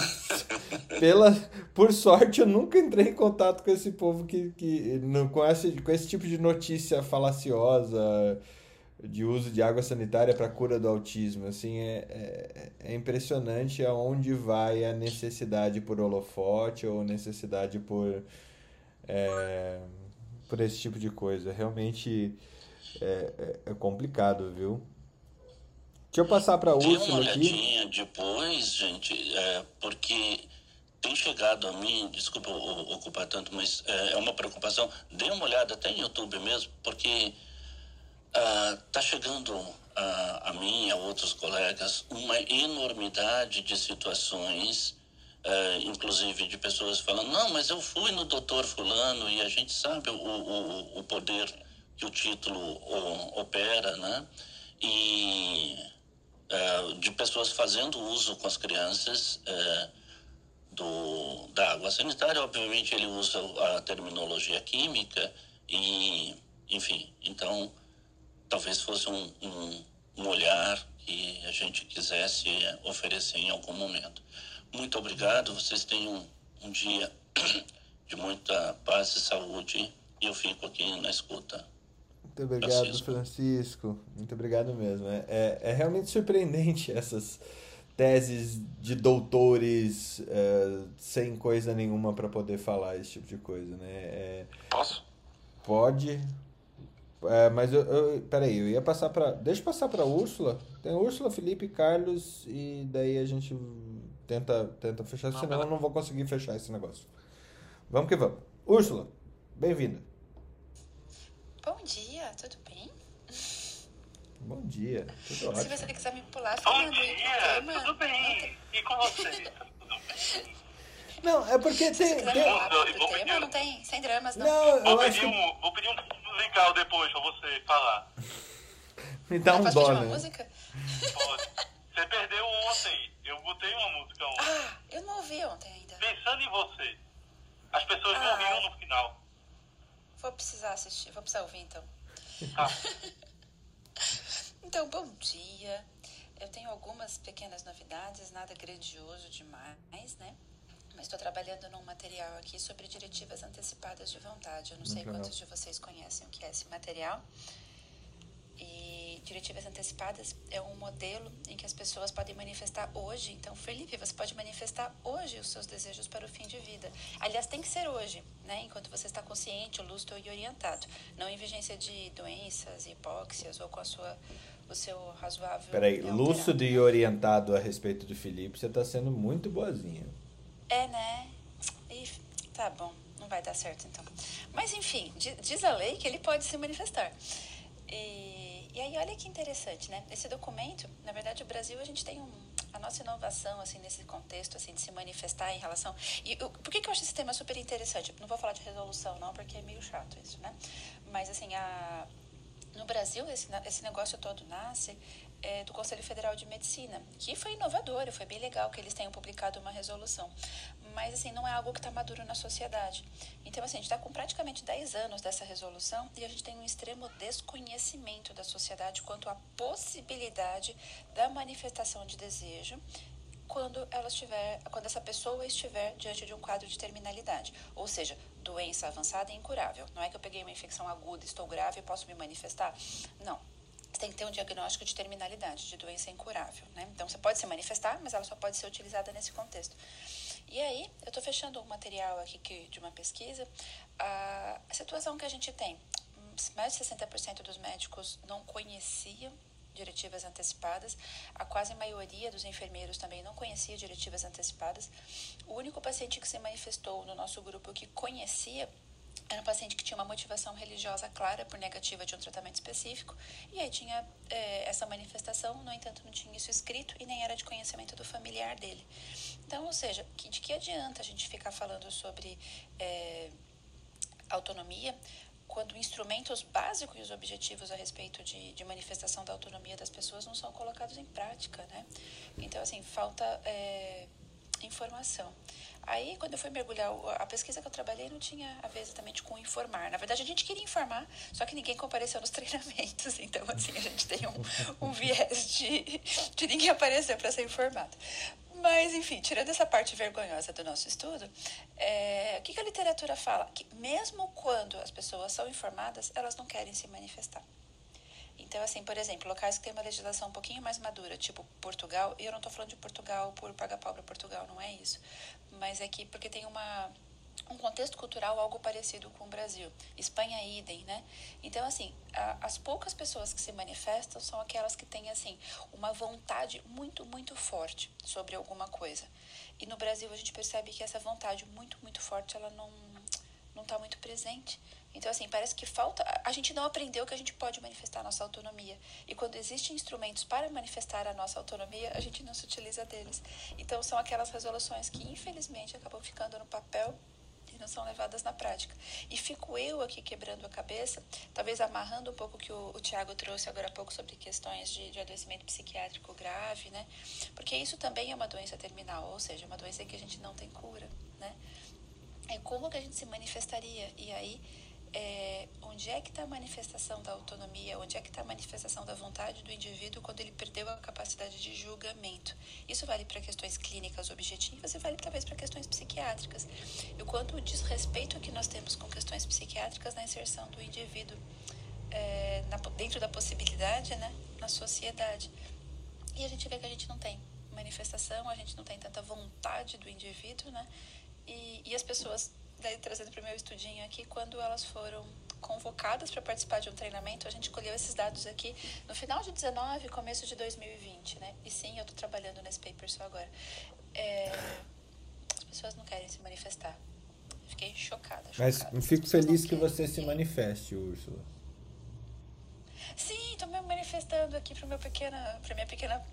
pela, por sorte eu nunca entrei em contato com esse povo que, que com, esse, com esse tipo de notícia falaciosa, de uso de água sanitária para cura do autismo. Assim, é, é, é, impressionante aonde vai a necessidade por holofote ou necessidade por, é, por esse tipo de coisa. Realmente é, é, é complicado, viu? Deixa eu passar para a Úrsula aqui. depois, gente, é, porque tem chegado a mim, desculpa ocupar tanto, mas é, é uma preocupação. Dê uma olhada até no YouTube mesmo, porque Está ah, chegando a, a mim e a outros colegas uma enormidade de situações, uh, inclusive de pessoas falando: não, mas eu fui no doutor Fulano e a gente sabe o, o, o poder que o título opera, né? E uh, de pessoas fazendo uso com as crianças. Do, da água sanitária, obviamente ele usa a terminologia química e, enfim, então talvez fosse um, um, um olhar que a gente quisesse oferecer em algum momento. Muito obrigado, vocês tenham um dia de muita paz e saúde e eu fico aqui na escuta. Muito obrigado, Francisco. Francisco. Muito obrigado mesmo. É, é, é, realmente surpreendente essas teses de doutores uh, sem coisa nenhuma para poder falar esse tipo de coisa, né? É, Posso? Pode. É, mas eu, eu, peraí, eu ia passar para. Deixa eu passar para Úrsula. Tem Úrsula, Felipe, Carlos e daí a gente tenta, tenta fechar, não, senão eu não vou conseguir fechar esse negócio. Vamos que vamos. Úrsula, bem-vinda. Bom dia, tudo bem? Bom dia, tudo Se ótimo. você quiser me pular, Bom dia, tudo bem? E com você? Tudo bem? Não, é porque Se você tem. quiser tem- pro vou tema, pedir- não tem, sem dramas, não. Não, Vou pedir, que. um, vou pedir um legal depois pra você falar. Me dá um dó, pedir uma né? música? Pode. Você perdeu ontem. Eu botei uma música ontem. Ah, eu não ouvi ontem ainda. Pensando em você. As pessoas Ah. morriam no final. Vou precisar assistir, vou precisar ouvir então. Tá. Então, bom dia. Eu tenho algumas pequenas novidades, nada grandioso demais, né? Mas estou trabalhando num material aqui sobre diretivas antecipadas de vontade. Eu não sei legal. quantos de vocês conhecem o que é esse material. E diretivas antecipadas é um modelo em que as pessoas podem manifestar hoje. Então, Felipe, você pode manifestar hoje os seus desejos para o fim de vida. Aliás, tem que ser hoje, né? Enquanto você está consciente, lúcido e orientado. Não em vigência de doenças, hipóxias ou com a sua, o seu razoável. Peraí, alterado. lúcido e orientado a respeito do Felipe, você tá sendo muito boazinha. É, né? Ih, tá bom, não vai dar certo então. Mas enfim, di- diz a lei que ele pode se manifestar. E, e aí, olha que interessante, né? Esse documento, na verdade, o Brasil, a gente tem um, a nossa inovação, assim, nesse contexto, assim, de se manifestar em relação... E eu- por que, que eu acho esse tema super interessante? Não vou falar de resolução, não, porque é meio chato isso, né? Mas, assim, a, no Brasil, esse, esse negócio todo nasce é, do Conselho Federal de Medicina, que foi inovador, foi bem legal que eles tenham publicado uma resolução. Mas, assim, não é algo que está maduro na sociedade. Então, assim, a gente está com praticamente 10 anos dessa resolução e a gente tem um extremo desconhecimento da sociedade quanto à possibilidade da manifestação de desejo quando ela estiver, quando essa pessoa estiver diante de um quadro de terminalidade, ou seja, doença avançada e incurável. Não é que eu peguei uma infecção aguda, estou grave e posso me manifestar? Não. Você tem que ter um diagnóstico de terminalidade, de doença incurável, né? Então você pode se manifestar, mas ela só pode ser utilizada nesse contexto. E aí, eu estou fechando um material aqui que, de uma pesquisa. A, situação que a gente tem, mais de 60% dos médicos não conheciam diretivas antecipadas. A quase maioria dos enfermeiros também não conhecia diretivas antecipadas. O único paciente que se manifestou no nosso grupo que conhecia era um paciente que tinha uma motivação religiosa clara por negativa de um tratamento específico, e aí tinha eh, essa manifestação, no entanto, não tinha isso escrito e nem era de conhecimento do familiar dele. Então, ou seja, de que adianta a gente ficar falando sobre eh, autonomia quando instrumentos básicos e os objetivos a respeito de, de manifestação da autonomia das pessoas não são colocados em prática, né? Então, assim, falta eh, informação. Aí, quando eu fui mergulhar, a pesquisa que eu trabalhei não tinha a ver exatamente com informar. Na verdade, a gente queria informar, só que ninguém compareceu nos treinamentos. Então, assim, a gente tem um, um viés de, de ninguém aparecer para ser informado. Mas, enfim, tirando essa parte vergonhosa do nosso estudo, é, o que, que a literatura fala? Que mesmo quando as pessoas são informadas, elas não querem se manifestar. Então, assim, por exemplo, locais que têm uma legislação um pouquinho mais madura, tipo Portugal, e eu não estou falando de Portugal por pagar pau para Portugal, não é isso. Mas é que porque tem uma, um contexto cultural algo parecido com o Brasil. Espanha, idem, né? Então, assim, a, as poucas pessoas que se manifestam são aquelas que têm, assim, uma vontade muito, muito forte sobre alguma coisa. E no Brasil a gente percebe que essa vontade muito, muito forte, ela não não está muito presente. Então, assim, parece que falta. A gente não aprendeu que a gente pode manifestar a nossa autonomia. E quando existem instrumentos para manifestar a nossa autonomia, a gente não se utiliza deles. Então, são aquelas resoluções que, infelizmente, acabam ficando no papel não são levadas na prática. E fico eu aqui quebrando a cabeça, talvez amarrando um pouco o que o, o Tiago trouxe agora há pouco sobre questões de, de adoecimento psiquiátrico grave, né? Porque isso também é uma doença terminal, ou seja, uma doença que a gente não tem cura, né? é como que a gente se manifestaria e aí é, onde é que está a manifestação da autonomia? Onde é que está a manifestação da vontade do indivíduo quando ele perdeu a capacidade de julgamento? Isso vale para questões clínicas objetivas e vale talvez para questões psiquiátricas. E o quanto o desrespeito que nós temos com questões psiquiátricas na inserção do indivíduo é, na, dentro da possibilidade né na sociedade. E a gente vê que a gente não tem manifestação, a gente não tem tanta vontade do indivíduo, né? E, e as pessoas, daí trazendo para o meu estudinho aqui, quando elas foram convocadas para participar de um treinamento, a gente colheu esses dados aqui no final de 19 começo de 2020, né? E sim, eu estou trabalhando nesse paper só agora. É, as pessoas não querem se manifestar. Fiquei chocada. chocada. Mas fico feliz que você se manifeste, Úrsula. Sim, estou me manifestando aqui para minha pequena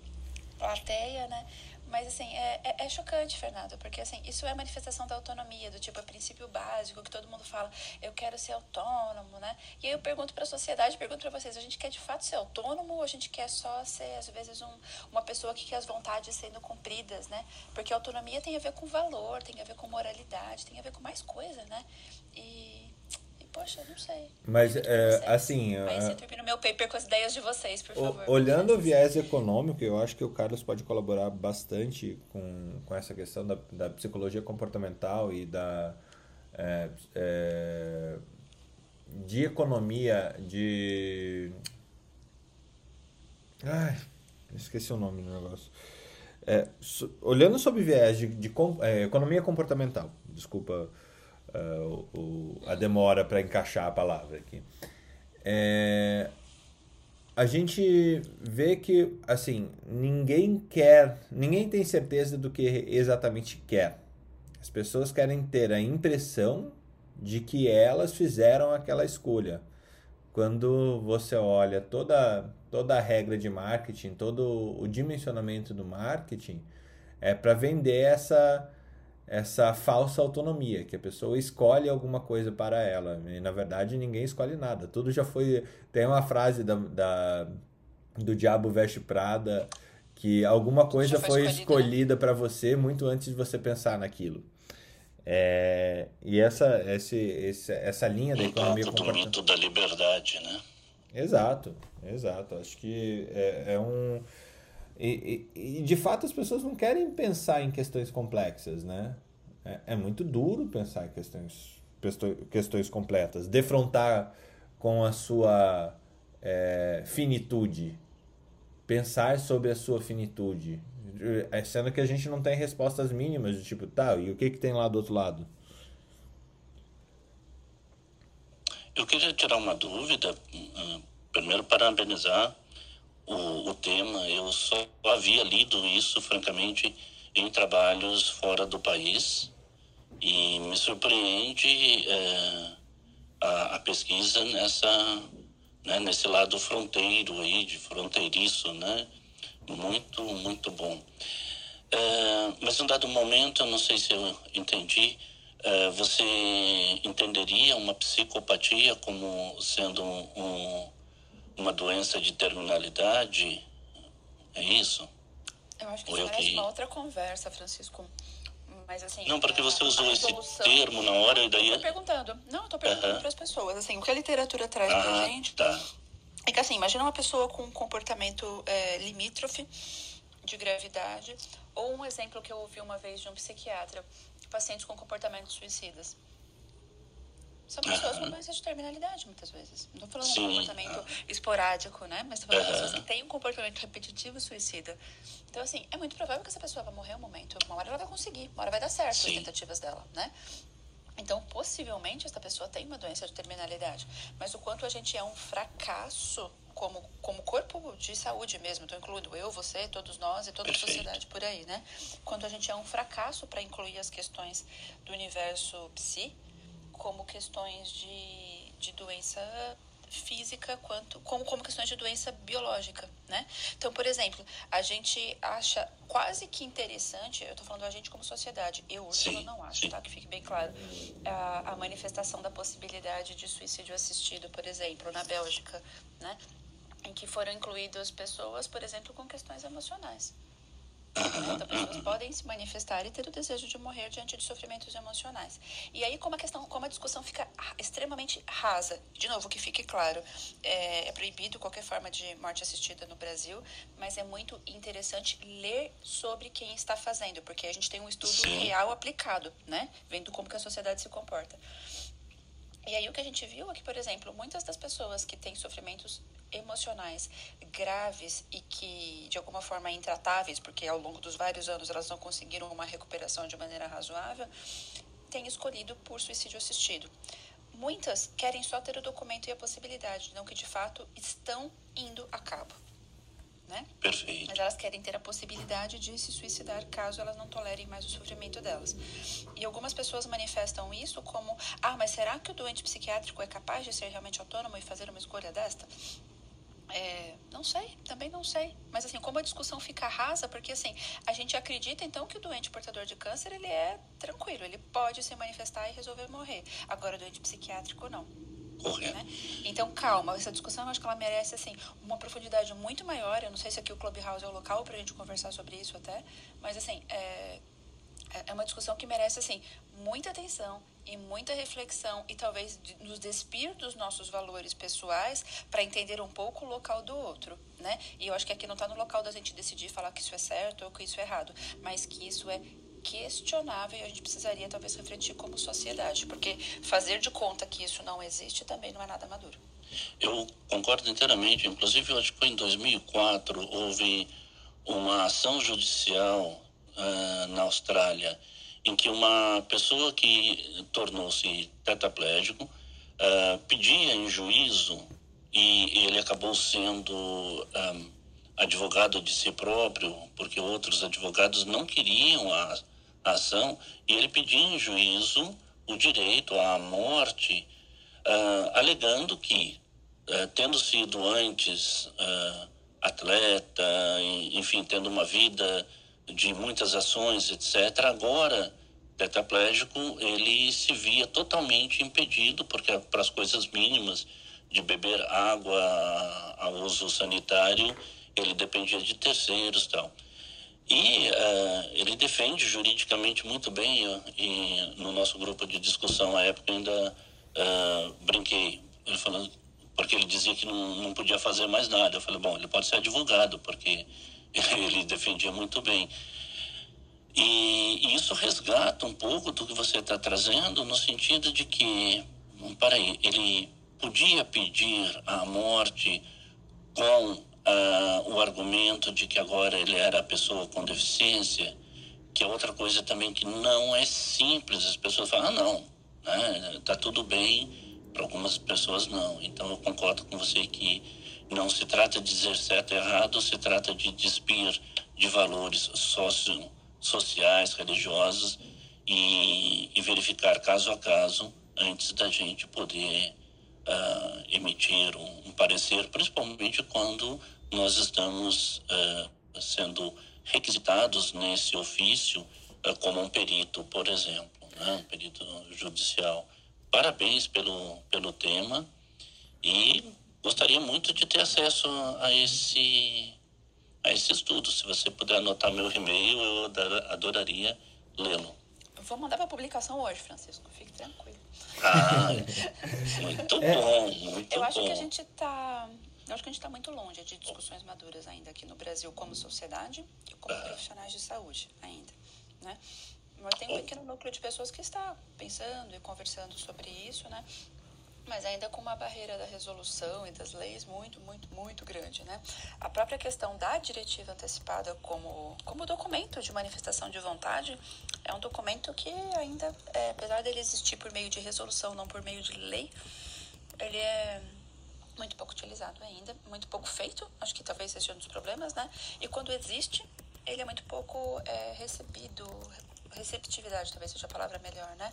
plateia, né? Mas, assim, é, é, é, chocante, Fernando, porque, assim, isso é manifestação da autonomia, do tipo, é princípio básico, que todo mundo fala, eu quero ser autônomo, né? E aí eu pergunto para a sociedade, pergunto para vocês, a gente quer de fato ser autônomo ou a gente quer só ser, às vezes, um, uma pessoa que quer as vontades sendo cumpridas, né? Porque autonomia tem a ver com valor, tem a ver com moralidade, tem a ver com mais coisa, né? E Poxa, não sei. Mas, é, assim... Aí você termina o meu paper com as ideias de vocês, por favor. Olhando o viés econômico, eu acho que o Carlos pode colaborar bastante com, com essa questão da, da psicologia comportamental e da... É, é, de economia, de... Ai, esqueci o nome do negócio. É, so, olhando sob viés de, de, de é, economia comportamental, desculpa uh, o, a demora para encaixar a palavra aqui. É, a gente vê que assim ninguém quer, ninguém tem certeza do que exatamente quer. As pessoas querem ter a impressão de que elas fizeram aquela escolha. Quando você olha toda toda a regra de marketing, todo o dimensionamento do marketing, é para vender essa essa falsa autonomia, que a pessoa escolhe alguma coisa para ela. E na verdade ninguém escolhe nada. Tudo já foi. Tem uma frase da, da do Diabo Veste Prada que alguma coisa foi, foi né? escolhida para você muito antes de você pensar naquilo. É, e essa, esse, esse, essa linha da economia comportamental. do mito da liberdade, né? Exato, exato. Acho que é, é um e, e, e, de fato as pessoas não querem pensar em questões complexas, né? É, é muito duro pensar em questões, questões completas, defrontar com a sua é, finitude, pensar sobre a sua finitude, é, sendo que a gente não tem respostas mínimas de tipo, tá, e o que, que tem lá do outro lado? Eu queria tirar uma dúvida, hum, primeiro parabenizar o, o tema. Eu só havia lido isso, francamente, em trabalhos fora do país e me surpreende é, a, a, pesquisa nessa, né, nesse lado fronteiro aí, de fronteiriço, né? Muito, muito bom. É, mas em dado momento, eu não sei se eu entendi, é, você entenderia uma psicopatia como sendo um, uma doença de terminalidade? É isso? Eu acho que isso merece que... uma outra conversa, Francisco. Mas assim. Não, porque você usou esse termo na hora e daí. Eu tô perguntando. Não, eu tô perguntando uhum. para as pessoas. Assim, o que a literatura traz ah, pra gente. Tá. É que assim, imagina uma pessoa com um comportamento é, limítrofe de gravidade, ou um exemplo que eu ouvi uma vez de um psiquiatra, pacientes com comportamentos suicidas. São pessoas com doença de terminalidade, muitas vezes. Não estou falando de um comportamento esporádico, né? Mas estou falando de pessoas que têm um comportamento repetitivo suicida. Então, assim, é muito provável que essa pessoa vai morrer um momento. Uma hora ela vai conseguir, uma hora vai dar certo Sim. as tentativas dela, né? Então, possivelmente, essa pessoa tem uma doença de terminalidade. Mas o quanto a gente é um fracasso como, como corpo de saúde mesmo, estou incluindo eu, você, todos nós e toda Perfeito. a sociedade por aí, né? Quanto a gente é um fracasso para incluir as questões do universo psi, como questões de, de doença física quanto como, como questões de doença biológica, né? Então, por exemplo, a gente acha quase que interessante, eu estou falando a gente como sociedade, eu Ursula não acho, tá? Que fique bem claro, a, a manifestação da possibilidade de suicídio assistido, por exemplo, na Bélgica, né? Em que foram incluídas pessoas, por exemplo, com questões emocionais. Então, pessoas podem se manifestar e ter o desejo de morrer diante de sofrimentos emocionais. E aí, como a questão, como a discussão fica extremamente rasa, de novo, que fique claro, é, é proibido qualquer forma de morte assistida no Brasil, mas é muito interessante ler sobre quem está fazendo, porque a gente tem um estudo Sim. real aplicado, né? Vendo como que a sociedade se comporta. E aí o que a gente viu é que, por exemplo, muitas das pessoas que têm sofrimentos emocionais graves e que de alguma forma intratáveis, porque ao longo dos vários anos elas não conseguiram uma recuperação de maneira razoável, têm escolhido por suicídio assistido. Muitas querem só ter o documento e a possibilidade, não que de fato estão indo a cabo. Né? Perfeito. Mas elas querem ter a possibilidade de se suicidar caso elas não tolerem mais o sofrimento delas. E algumas pessoas manifestam isso como: ah, mas será que o doente psiquiátrico é capaz de ser realmente autônomo e fazer uma escolha desta? É, não sei, também não sei. Mas assim, como a discussão fica rasa, porque assim, a gente acredita então que o doente portador de câncer, ele é tranquilo, ele pode se manifestar e resolver morrer. Agora, o doente psiquiátrico, não. Né? Então, calma, essa discussão eu acho que ela merece assim, uma profundidade muito maior. Eu não sei se aqui o Clubhouse é o local para a gente conversar sobre isso até, mas assim, é, é uma discussão que merece assim, muita atenção e muita reflexão e talvez nos despir dos nossos valores pessoais para entender um pouco o local do outro, né? E eu acho que aqui não está no local da gente decidir falar que isso é certo ou que isso é errado, mas que isso é questionável e a gente precisaria talvez refletir como sociedade, porque fazer de conta que isso não existe também não é nada maduro. Eu concordo inteiramente, inclusive eu acho que foi em 2004 houve uma ação judicial uh, na Austrália em que uma pessoa que tornou-se tetraplégico uh, pedia em juízo e, ele acabou sendo um, ah, advogado de si próprio, porque outros advogados não queriam a ação, e ele pedia em juízo o direito à morte, uh, alegando que, uh, tendo sido antes atleta, enfim, tendo uma vida de muitas ações, etc. Agora, tetraplégico, ele se via totalmente impedido, porque para as coisas mínimas de beber água a uso sanitário, ele dependia de terceiros tal. E uh, ele defende juridicamente muito bem, e no nosso grupo de discussão à época ainda uh, brinquei, ele falando, porque ele dizia que não, não podia fazer mais nada. Eu falei, bom, ele pode ser advogado, porque ele defendia muito bem. E, e isso resgata um pouco do que você está trazendo, no sentido de que, peraí, ele podia pedir a morte com uh, o argumento de que agora ele era a pessoa com deficiência, que é outra coisa também que não é simples. As pessoas falam, ah, não, né, tá tudo bem, para algumas pessoas não. Então eu concordo com você que não se trata de dizer certo ou errado, se trata de despir de valores socio, sociais, religiosos e, e, verificar caso a caso antes da gente poder uh, emitir um, um, parecer, principalmente quando nós estamos uh, sendo requisitados nesse ofício uh, como um perito, por exemplo, né? um perito judicial. Parabéns pelo, pelo tema e gostaria muito de ter acesso a esse, a esse estudo. Se você puder anotar meu e-mail, eu adoraria lê-lo. Vou mandar para publicação hoje, Francisco. Fique tranquilo. Ah, muito é. bom, muito eu acho bom. que a gente está eu acho que a gente está muito longe de discussões maduras ainda aqui no Brasil como sociedade e como profissionais de saúde ainda, né? Mas tem um pequeno núcleo de pessoas que está pensando e conversando sobre isso, né? mas ainda com uma barreira da resolução e das leis muito, muito, muito grande, né? A própria questão da diretiva antecipada como, como documento de manifestação de vontade é um documento que ainda, é, apesar dele existir por meio de resolução, não por meio de lei, ele é muito pouco utilizado ainda, muito pouco feito, acho que talvez seja um dos problemas, né? E quando existe, ele é muito pouco é, recebido, receptividade talvez seja a palavra melhor, né?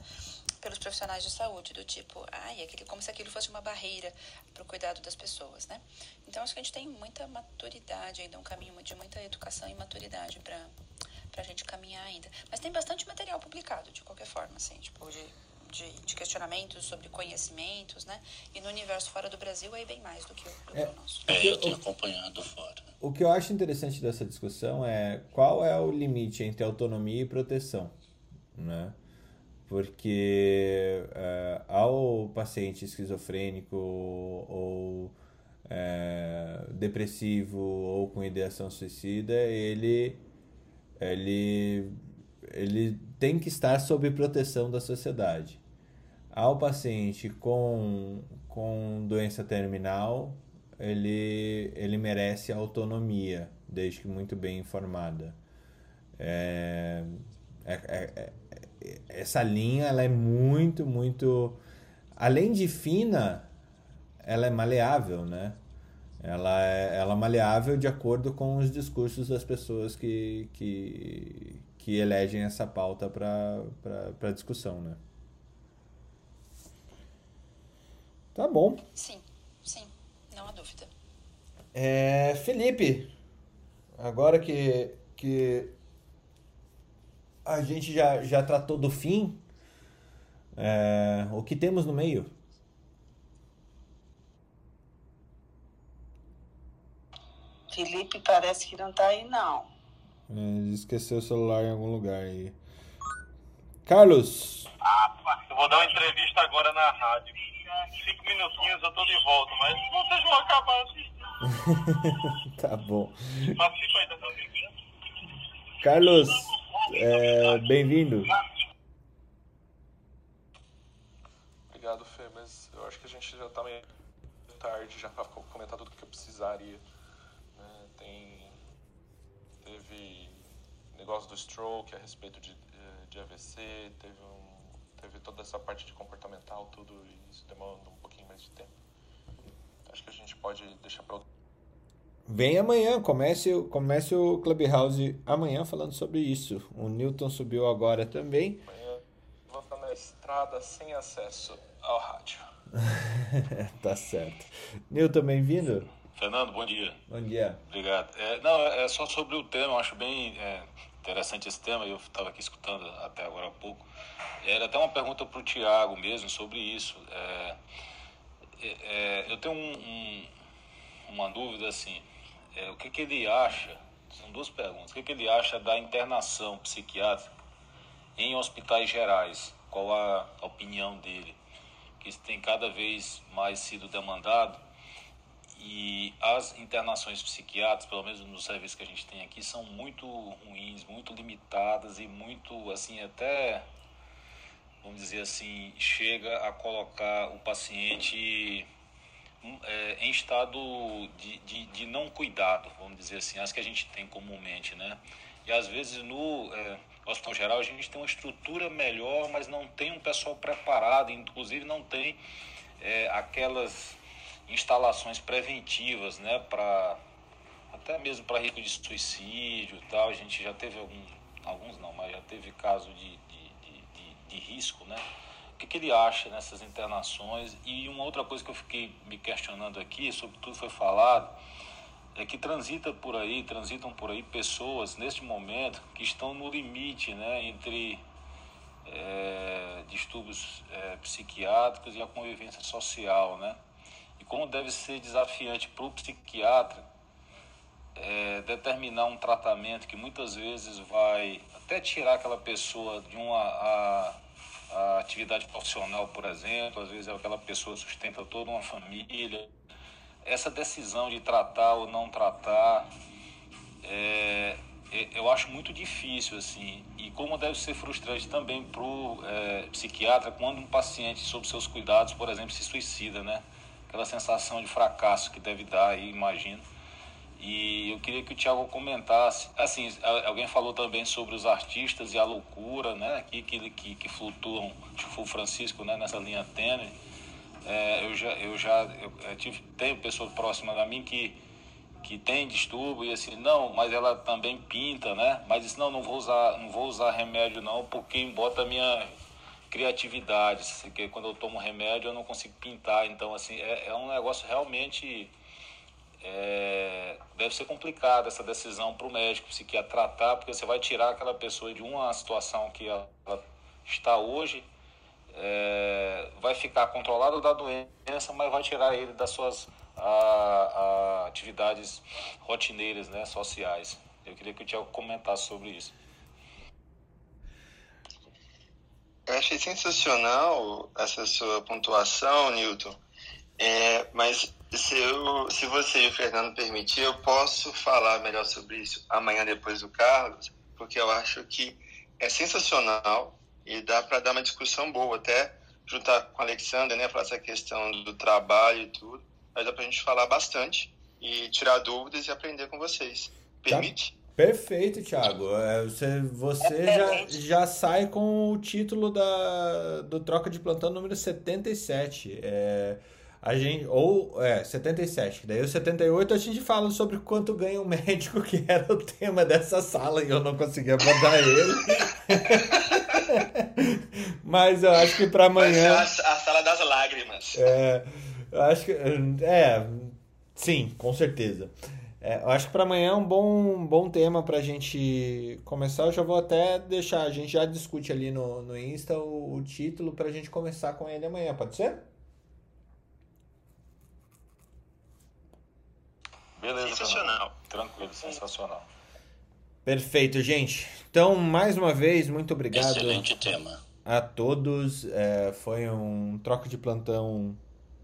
pelos profissionais de saúde, do tipo, ai, aquele, como se aquilo fosse uma barreira para o cuidado das pessoas, né? Então, acho que a gente tem muita maturidade ainda, um caminho de muita educação e maturidade para a gente caminhar ainda. Mas tem bastante material publicado, de qualquer forma, assim, tipo, de, de, de, questionamentos sobre conhecimentos, né? E no universo fora do Brasil é bem mais do que o, do é, o nosso. É, eu tenho acompanhado fora. O que eu acho interessante dessa discussão é qual é o limite entre autonomia e proteção, né? porque uh, ao paciente esquizofrênico ou uh, depressivo ou com ideação suicida, ele, ele, ele tem que estar sob proteção da sociedade. Ao paciente com, com doença terminal, ele, ele merece autonomia, desde que muito bem informada. É, é, é, é, essa linha ela é muito, muito. Além de fina, ela é maleável, né? Ela é, ela é maleável de acordo com os discursos das pessoas que, que, que elegem essa pauta para discussão, né? Tá bom. Sim, sim, não há dúvida. É, Felipe, agora que, que a gente já, já tratou do fim, é, o que temos no meio? Felipe parece que não tá aí, não. É, esqueceu o celular em algum lugar aí. Carlos. Ah, eu vou dar uma entrevista agora na rádio cinco minutinhos eu tô de volta, mas vocês vão acabar assistindo. tá bom. Participa aí dessa Carlos, é, bem-vindo. Obrigado, Fê, mas eu acho que a gente já tá meio tarde já para comentar tudo que eu precisaria. Né? Tem, teve negócio do stroke a respeito de, de AVC, teve um teve toda essa parte de comportamental, tudo, e isso demanda um pouquinho mais de tempo. Acho que a gente pode deixar para Vem amanhã, comece, comece o Clubhouse amanhã falando sobre isso. O Newton subiu agora também. Amanhã vou estar na estrada sem acesso ao rádio. tá certo. Newton, bem-vindo. Fernando, bom dia. Bom dia. Obrigado. É, não, é só sobre o tema, eu acho bem é, interessante esse tema, eu estava aqui escutando até agora há pouco. Era até uma pergunta para o Tiago mesmo sobre isso. É, é, é, eu tenho um, um, uma dúvida assim, é, o que, que ele acha, são duas perguntas, o que, que ele acha da internação psiquiátrica em hospitais gerais? Qual a opinião dele? Que isso tem cada vez mais sido demandado e as internações psiquiátricas, pelo menos nos serviços que a gente tem aqui, são muito ruins, muito limitadas e muito, assim, até vamos dizer assim, chega a colocar o paciente hum, é, em estado de, de, de, não cuidado, vamos dizer assim, as que a gente tem comumente, né? E às vezes no é, hospital geral a gente tem uma estrutura melhor, mas não tem um pessoal preparado, inclusive não tem é, aquelas instalações preventivas, né, para até mesmo para risco de suicídio e tal. A gente já teve algum, alguns não, mas já teve caso de, de risco, né? O que, que ele acha nessas internações? E uma outra coisa que eu fiquei me questionando aqui, sobretudo foi falado, é que transita por aí, transitam por aí pessoas neste momento que estão no limite, né, entre é, distúrbios é, psiquiátricos e a convivência social, né? E como deve ser desafiante para o psiquiatra é, determinar um tratamento que muitas vezes vai até tirar aquela pessoa de uma a, a atividade profissional, por exemplo, às vezes é aquela pessoa sustenta toda uma família. Essa decisão de tratar ou não tratar, é, é, eu acho muito difícil, assim. E como deve ser frustrante também para o é, psiquiatra quando um paciente, sob seus cuidados, por exemplo, se suicida, né? Aquela sensação de fracasso que deve dar aí, imagino. E eu queria que o Tiago comentasse. Assim, alguém falou também sobre os artistas e a loucura, né? Aqui que, que, que flutuam, tipo o Francisco, né? Nessa linha tênue. É, eu já, eu já eu, eu tive, tenho pessoa próxima a mim que, que tem distúrbio e assim, não, mas ela também pinta, né? Mas disse, não, não vou usar, não vou usar remédio não, porque bota a minha criatividade. Que quando eu tomo remédio eu não consigo pintar. Então, assim, é, é um negócio realmente é, deve ser complicada essa decisão para o médico psiquiatra tratar, porque você vai tirar aquela pessoa de uma situação que ela está hoje, é, vai ficar controlado da doença, mas vai tirar ele das suas a, a atividades rotineiras, né, sociais. Eu queria que o Tiago comentasse sobre isso. Eu achei sensacional essa sua pontuação, Newton. É, mas se, eu, se você e o Fernando permitir, eu posso falar melhor sobre isso amanhã depois do Carlos, porque eu acho que é sensacional e dá para dar uma discussão boa até juntar com a Alexandra, né, falar essa questão do trabalho e tudo. Aí dá pra gente falar bastante e tirar dúvidas e aprender com vocês. Permite? Tá. Perfeito, Thiago. É, você você já, já sai com o título da, do Troca de Plantão número 77. É, a gente, ou, é, 77. Daí o 78 a gente fala sobre quanto ganha o médico, que era o tema dessa sala e eu não conseguia mandar ele. Mas eu acho que para amanhã. Ser a, a sala das lágrimas. É, eu acho que. É, sim, com certeza. É, eu acho que para amanhã é um bom, bom tema para a gente começar. Eu já vou até deixar, a gente já discute ali no, no Insta o, o título para a gente começar com ele amanhã, pode ser? Beleza, Sensacional. Tranquilo, sensacional. Perfeito, gente. Então, mais uma vez, muito obrigado Excelente tema. a todos. É, foi um troca de plantão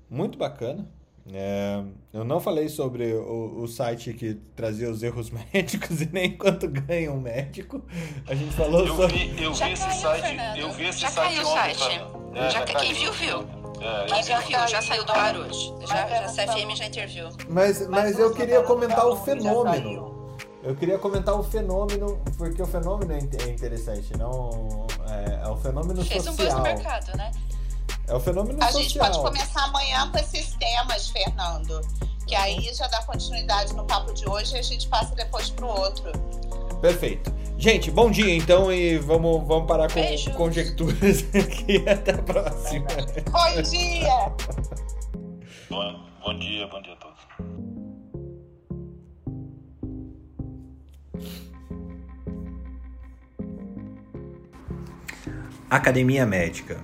muito bacana. É, eu não falei sobre o, o site que trazia os erros médicos e nem quanto ganha um médico. A gente falou Eu sobre. vi, eu vi esse caiu, site, eu vi esse Já site caiu o ontem. site. pra- É, Já, já quem viu, viu. É, Quem eu viu, vi. viu. Já saiu do ar hoje. Já, já, a CFM já interviu. Mas, mas eu queria comentar o fenômeno. Eu queria comentar o fenômeno, porque o fenômeno é é interessante, não. É, é o fenômeno Fez um buzz no social. mercado, né? É o fenômeno A gente social. pode começar amanhã com esses temas, Fernando. Que aí já dá continuidade no papo de hoje e a gente passa depois pro outro. Perfeito. Gente, bom dia então e vamos, vamos parar com Beijo. conjecturas aqui. Até a próxima. Bom dia! Bom, bom dia, bom dia a todos. Academia Médica.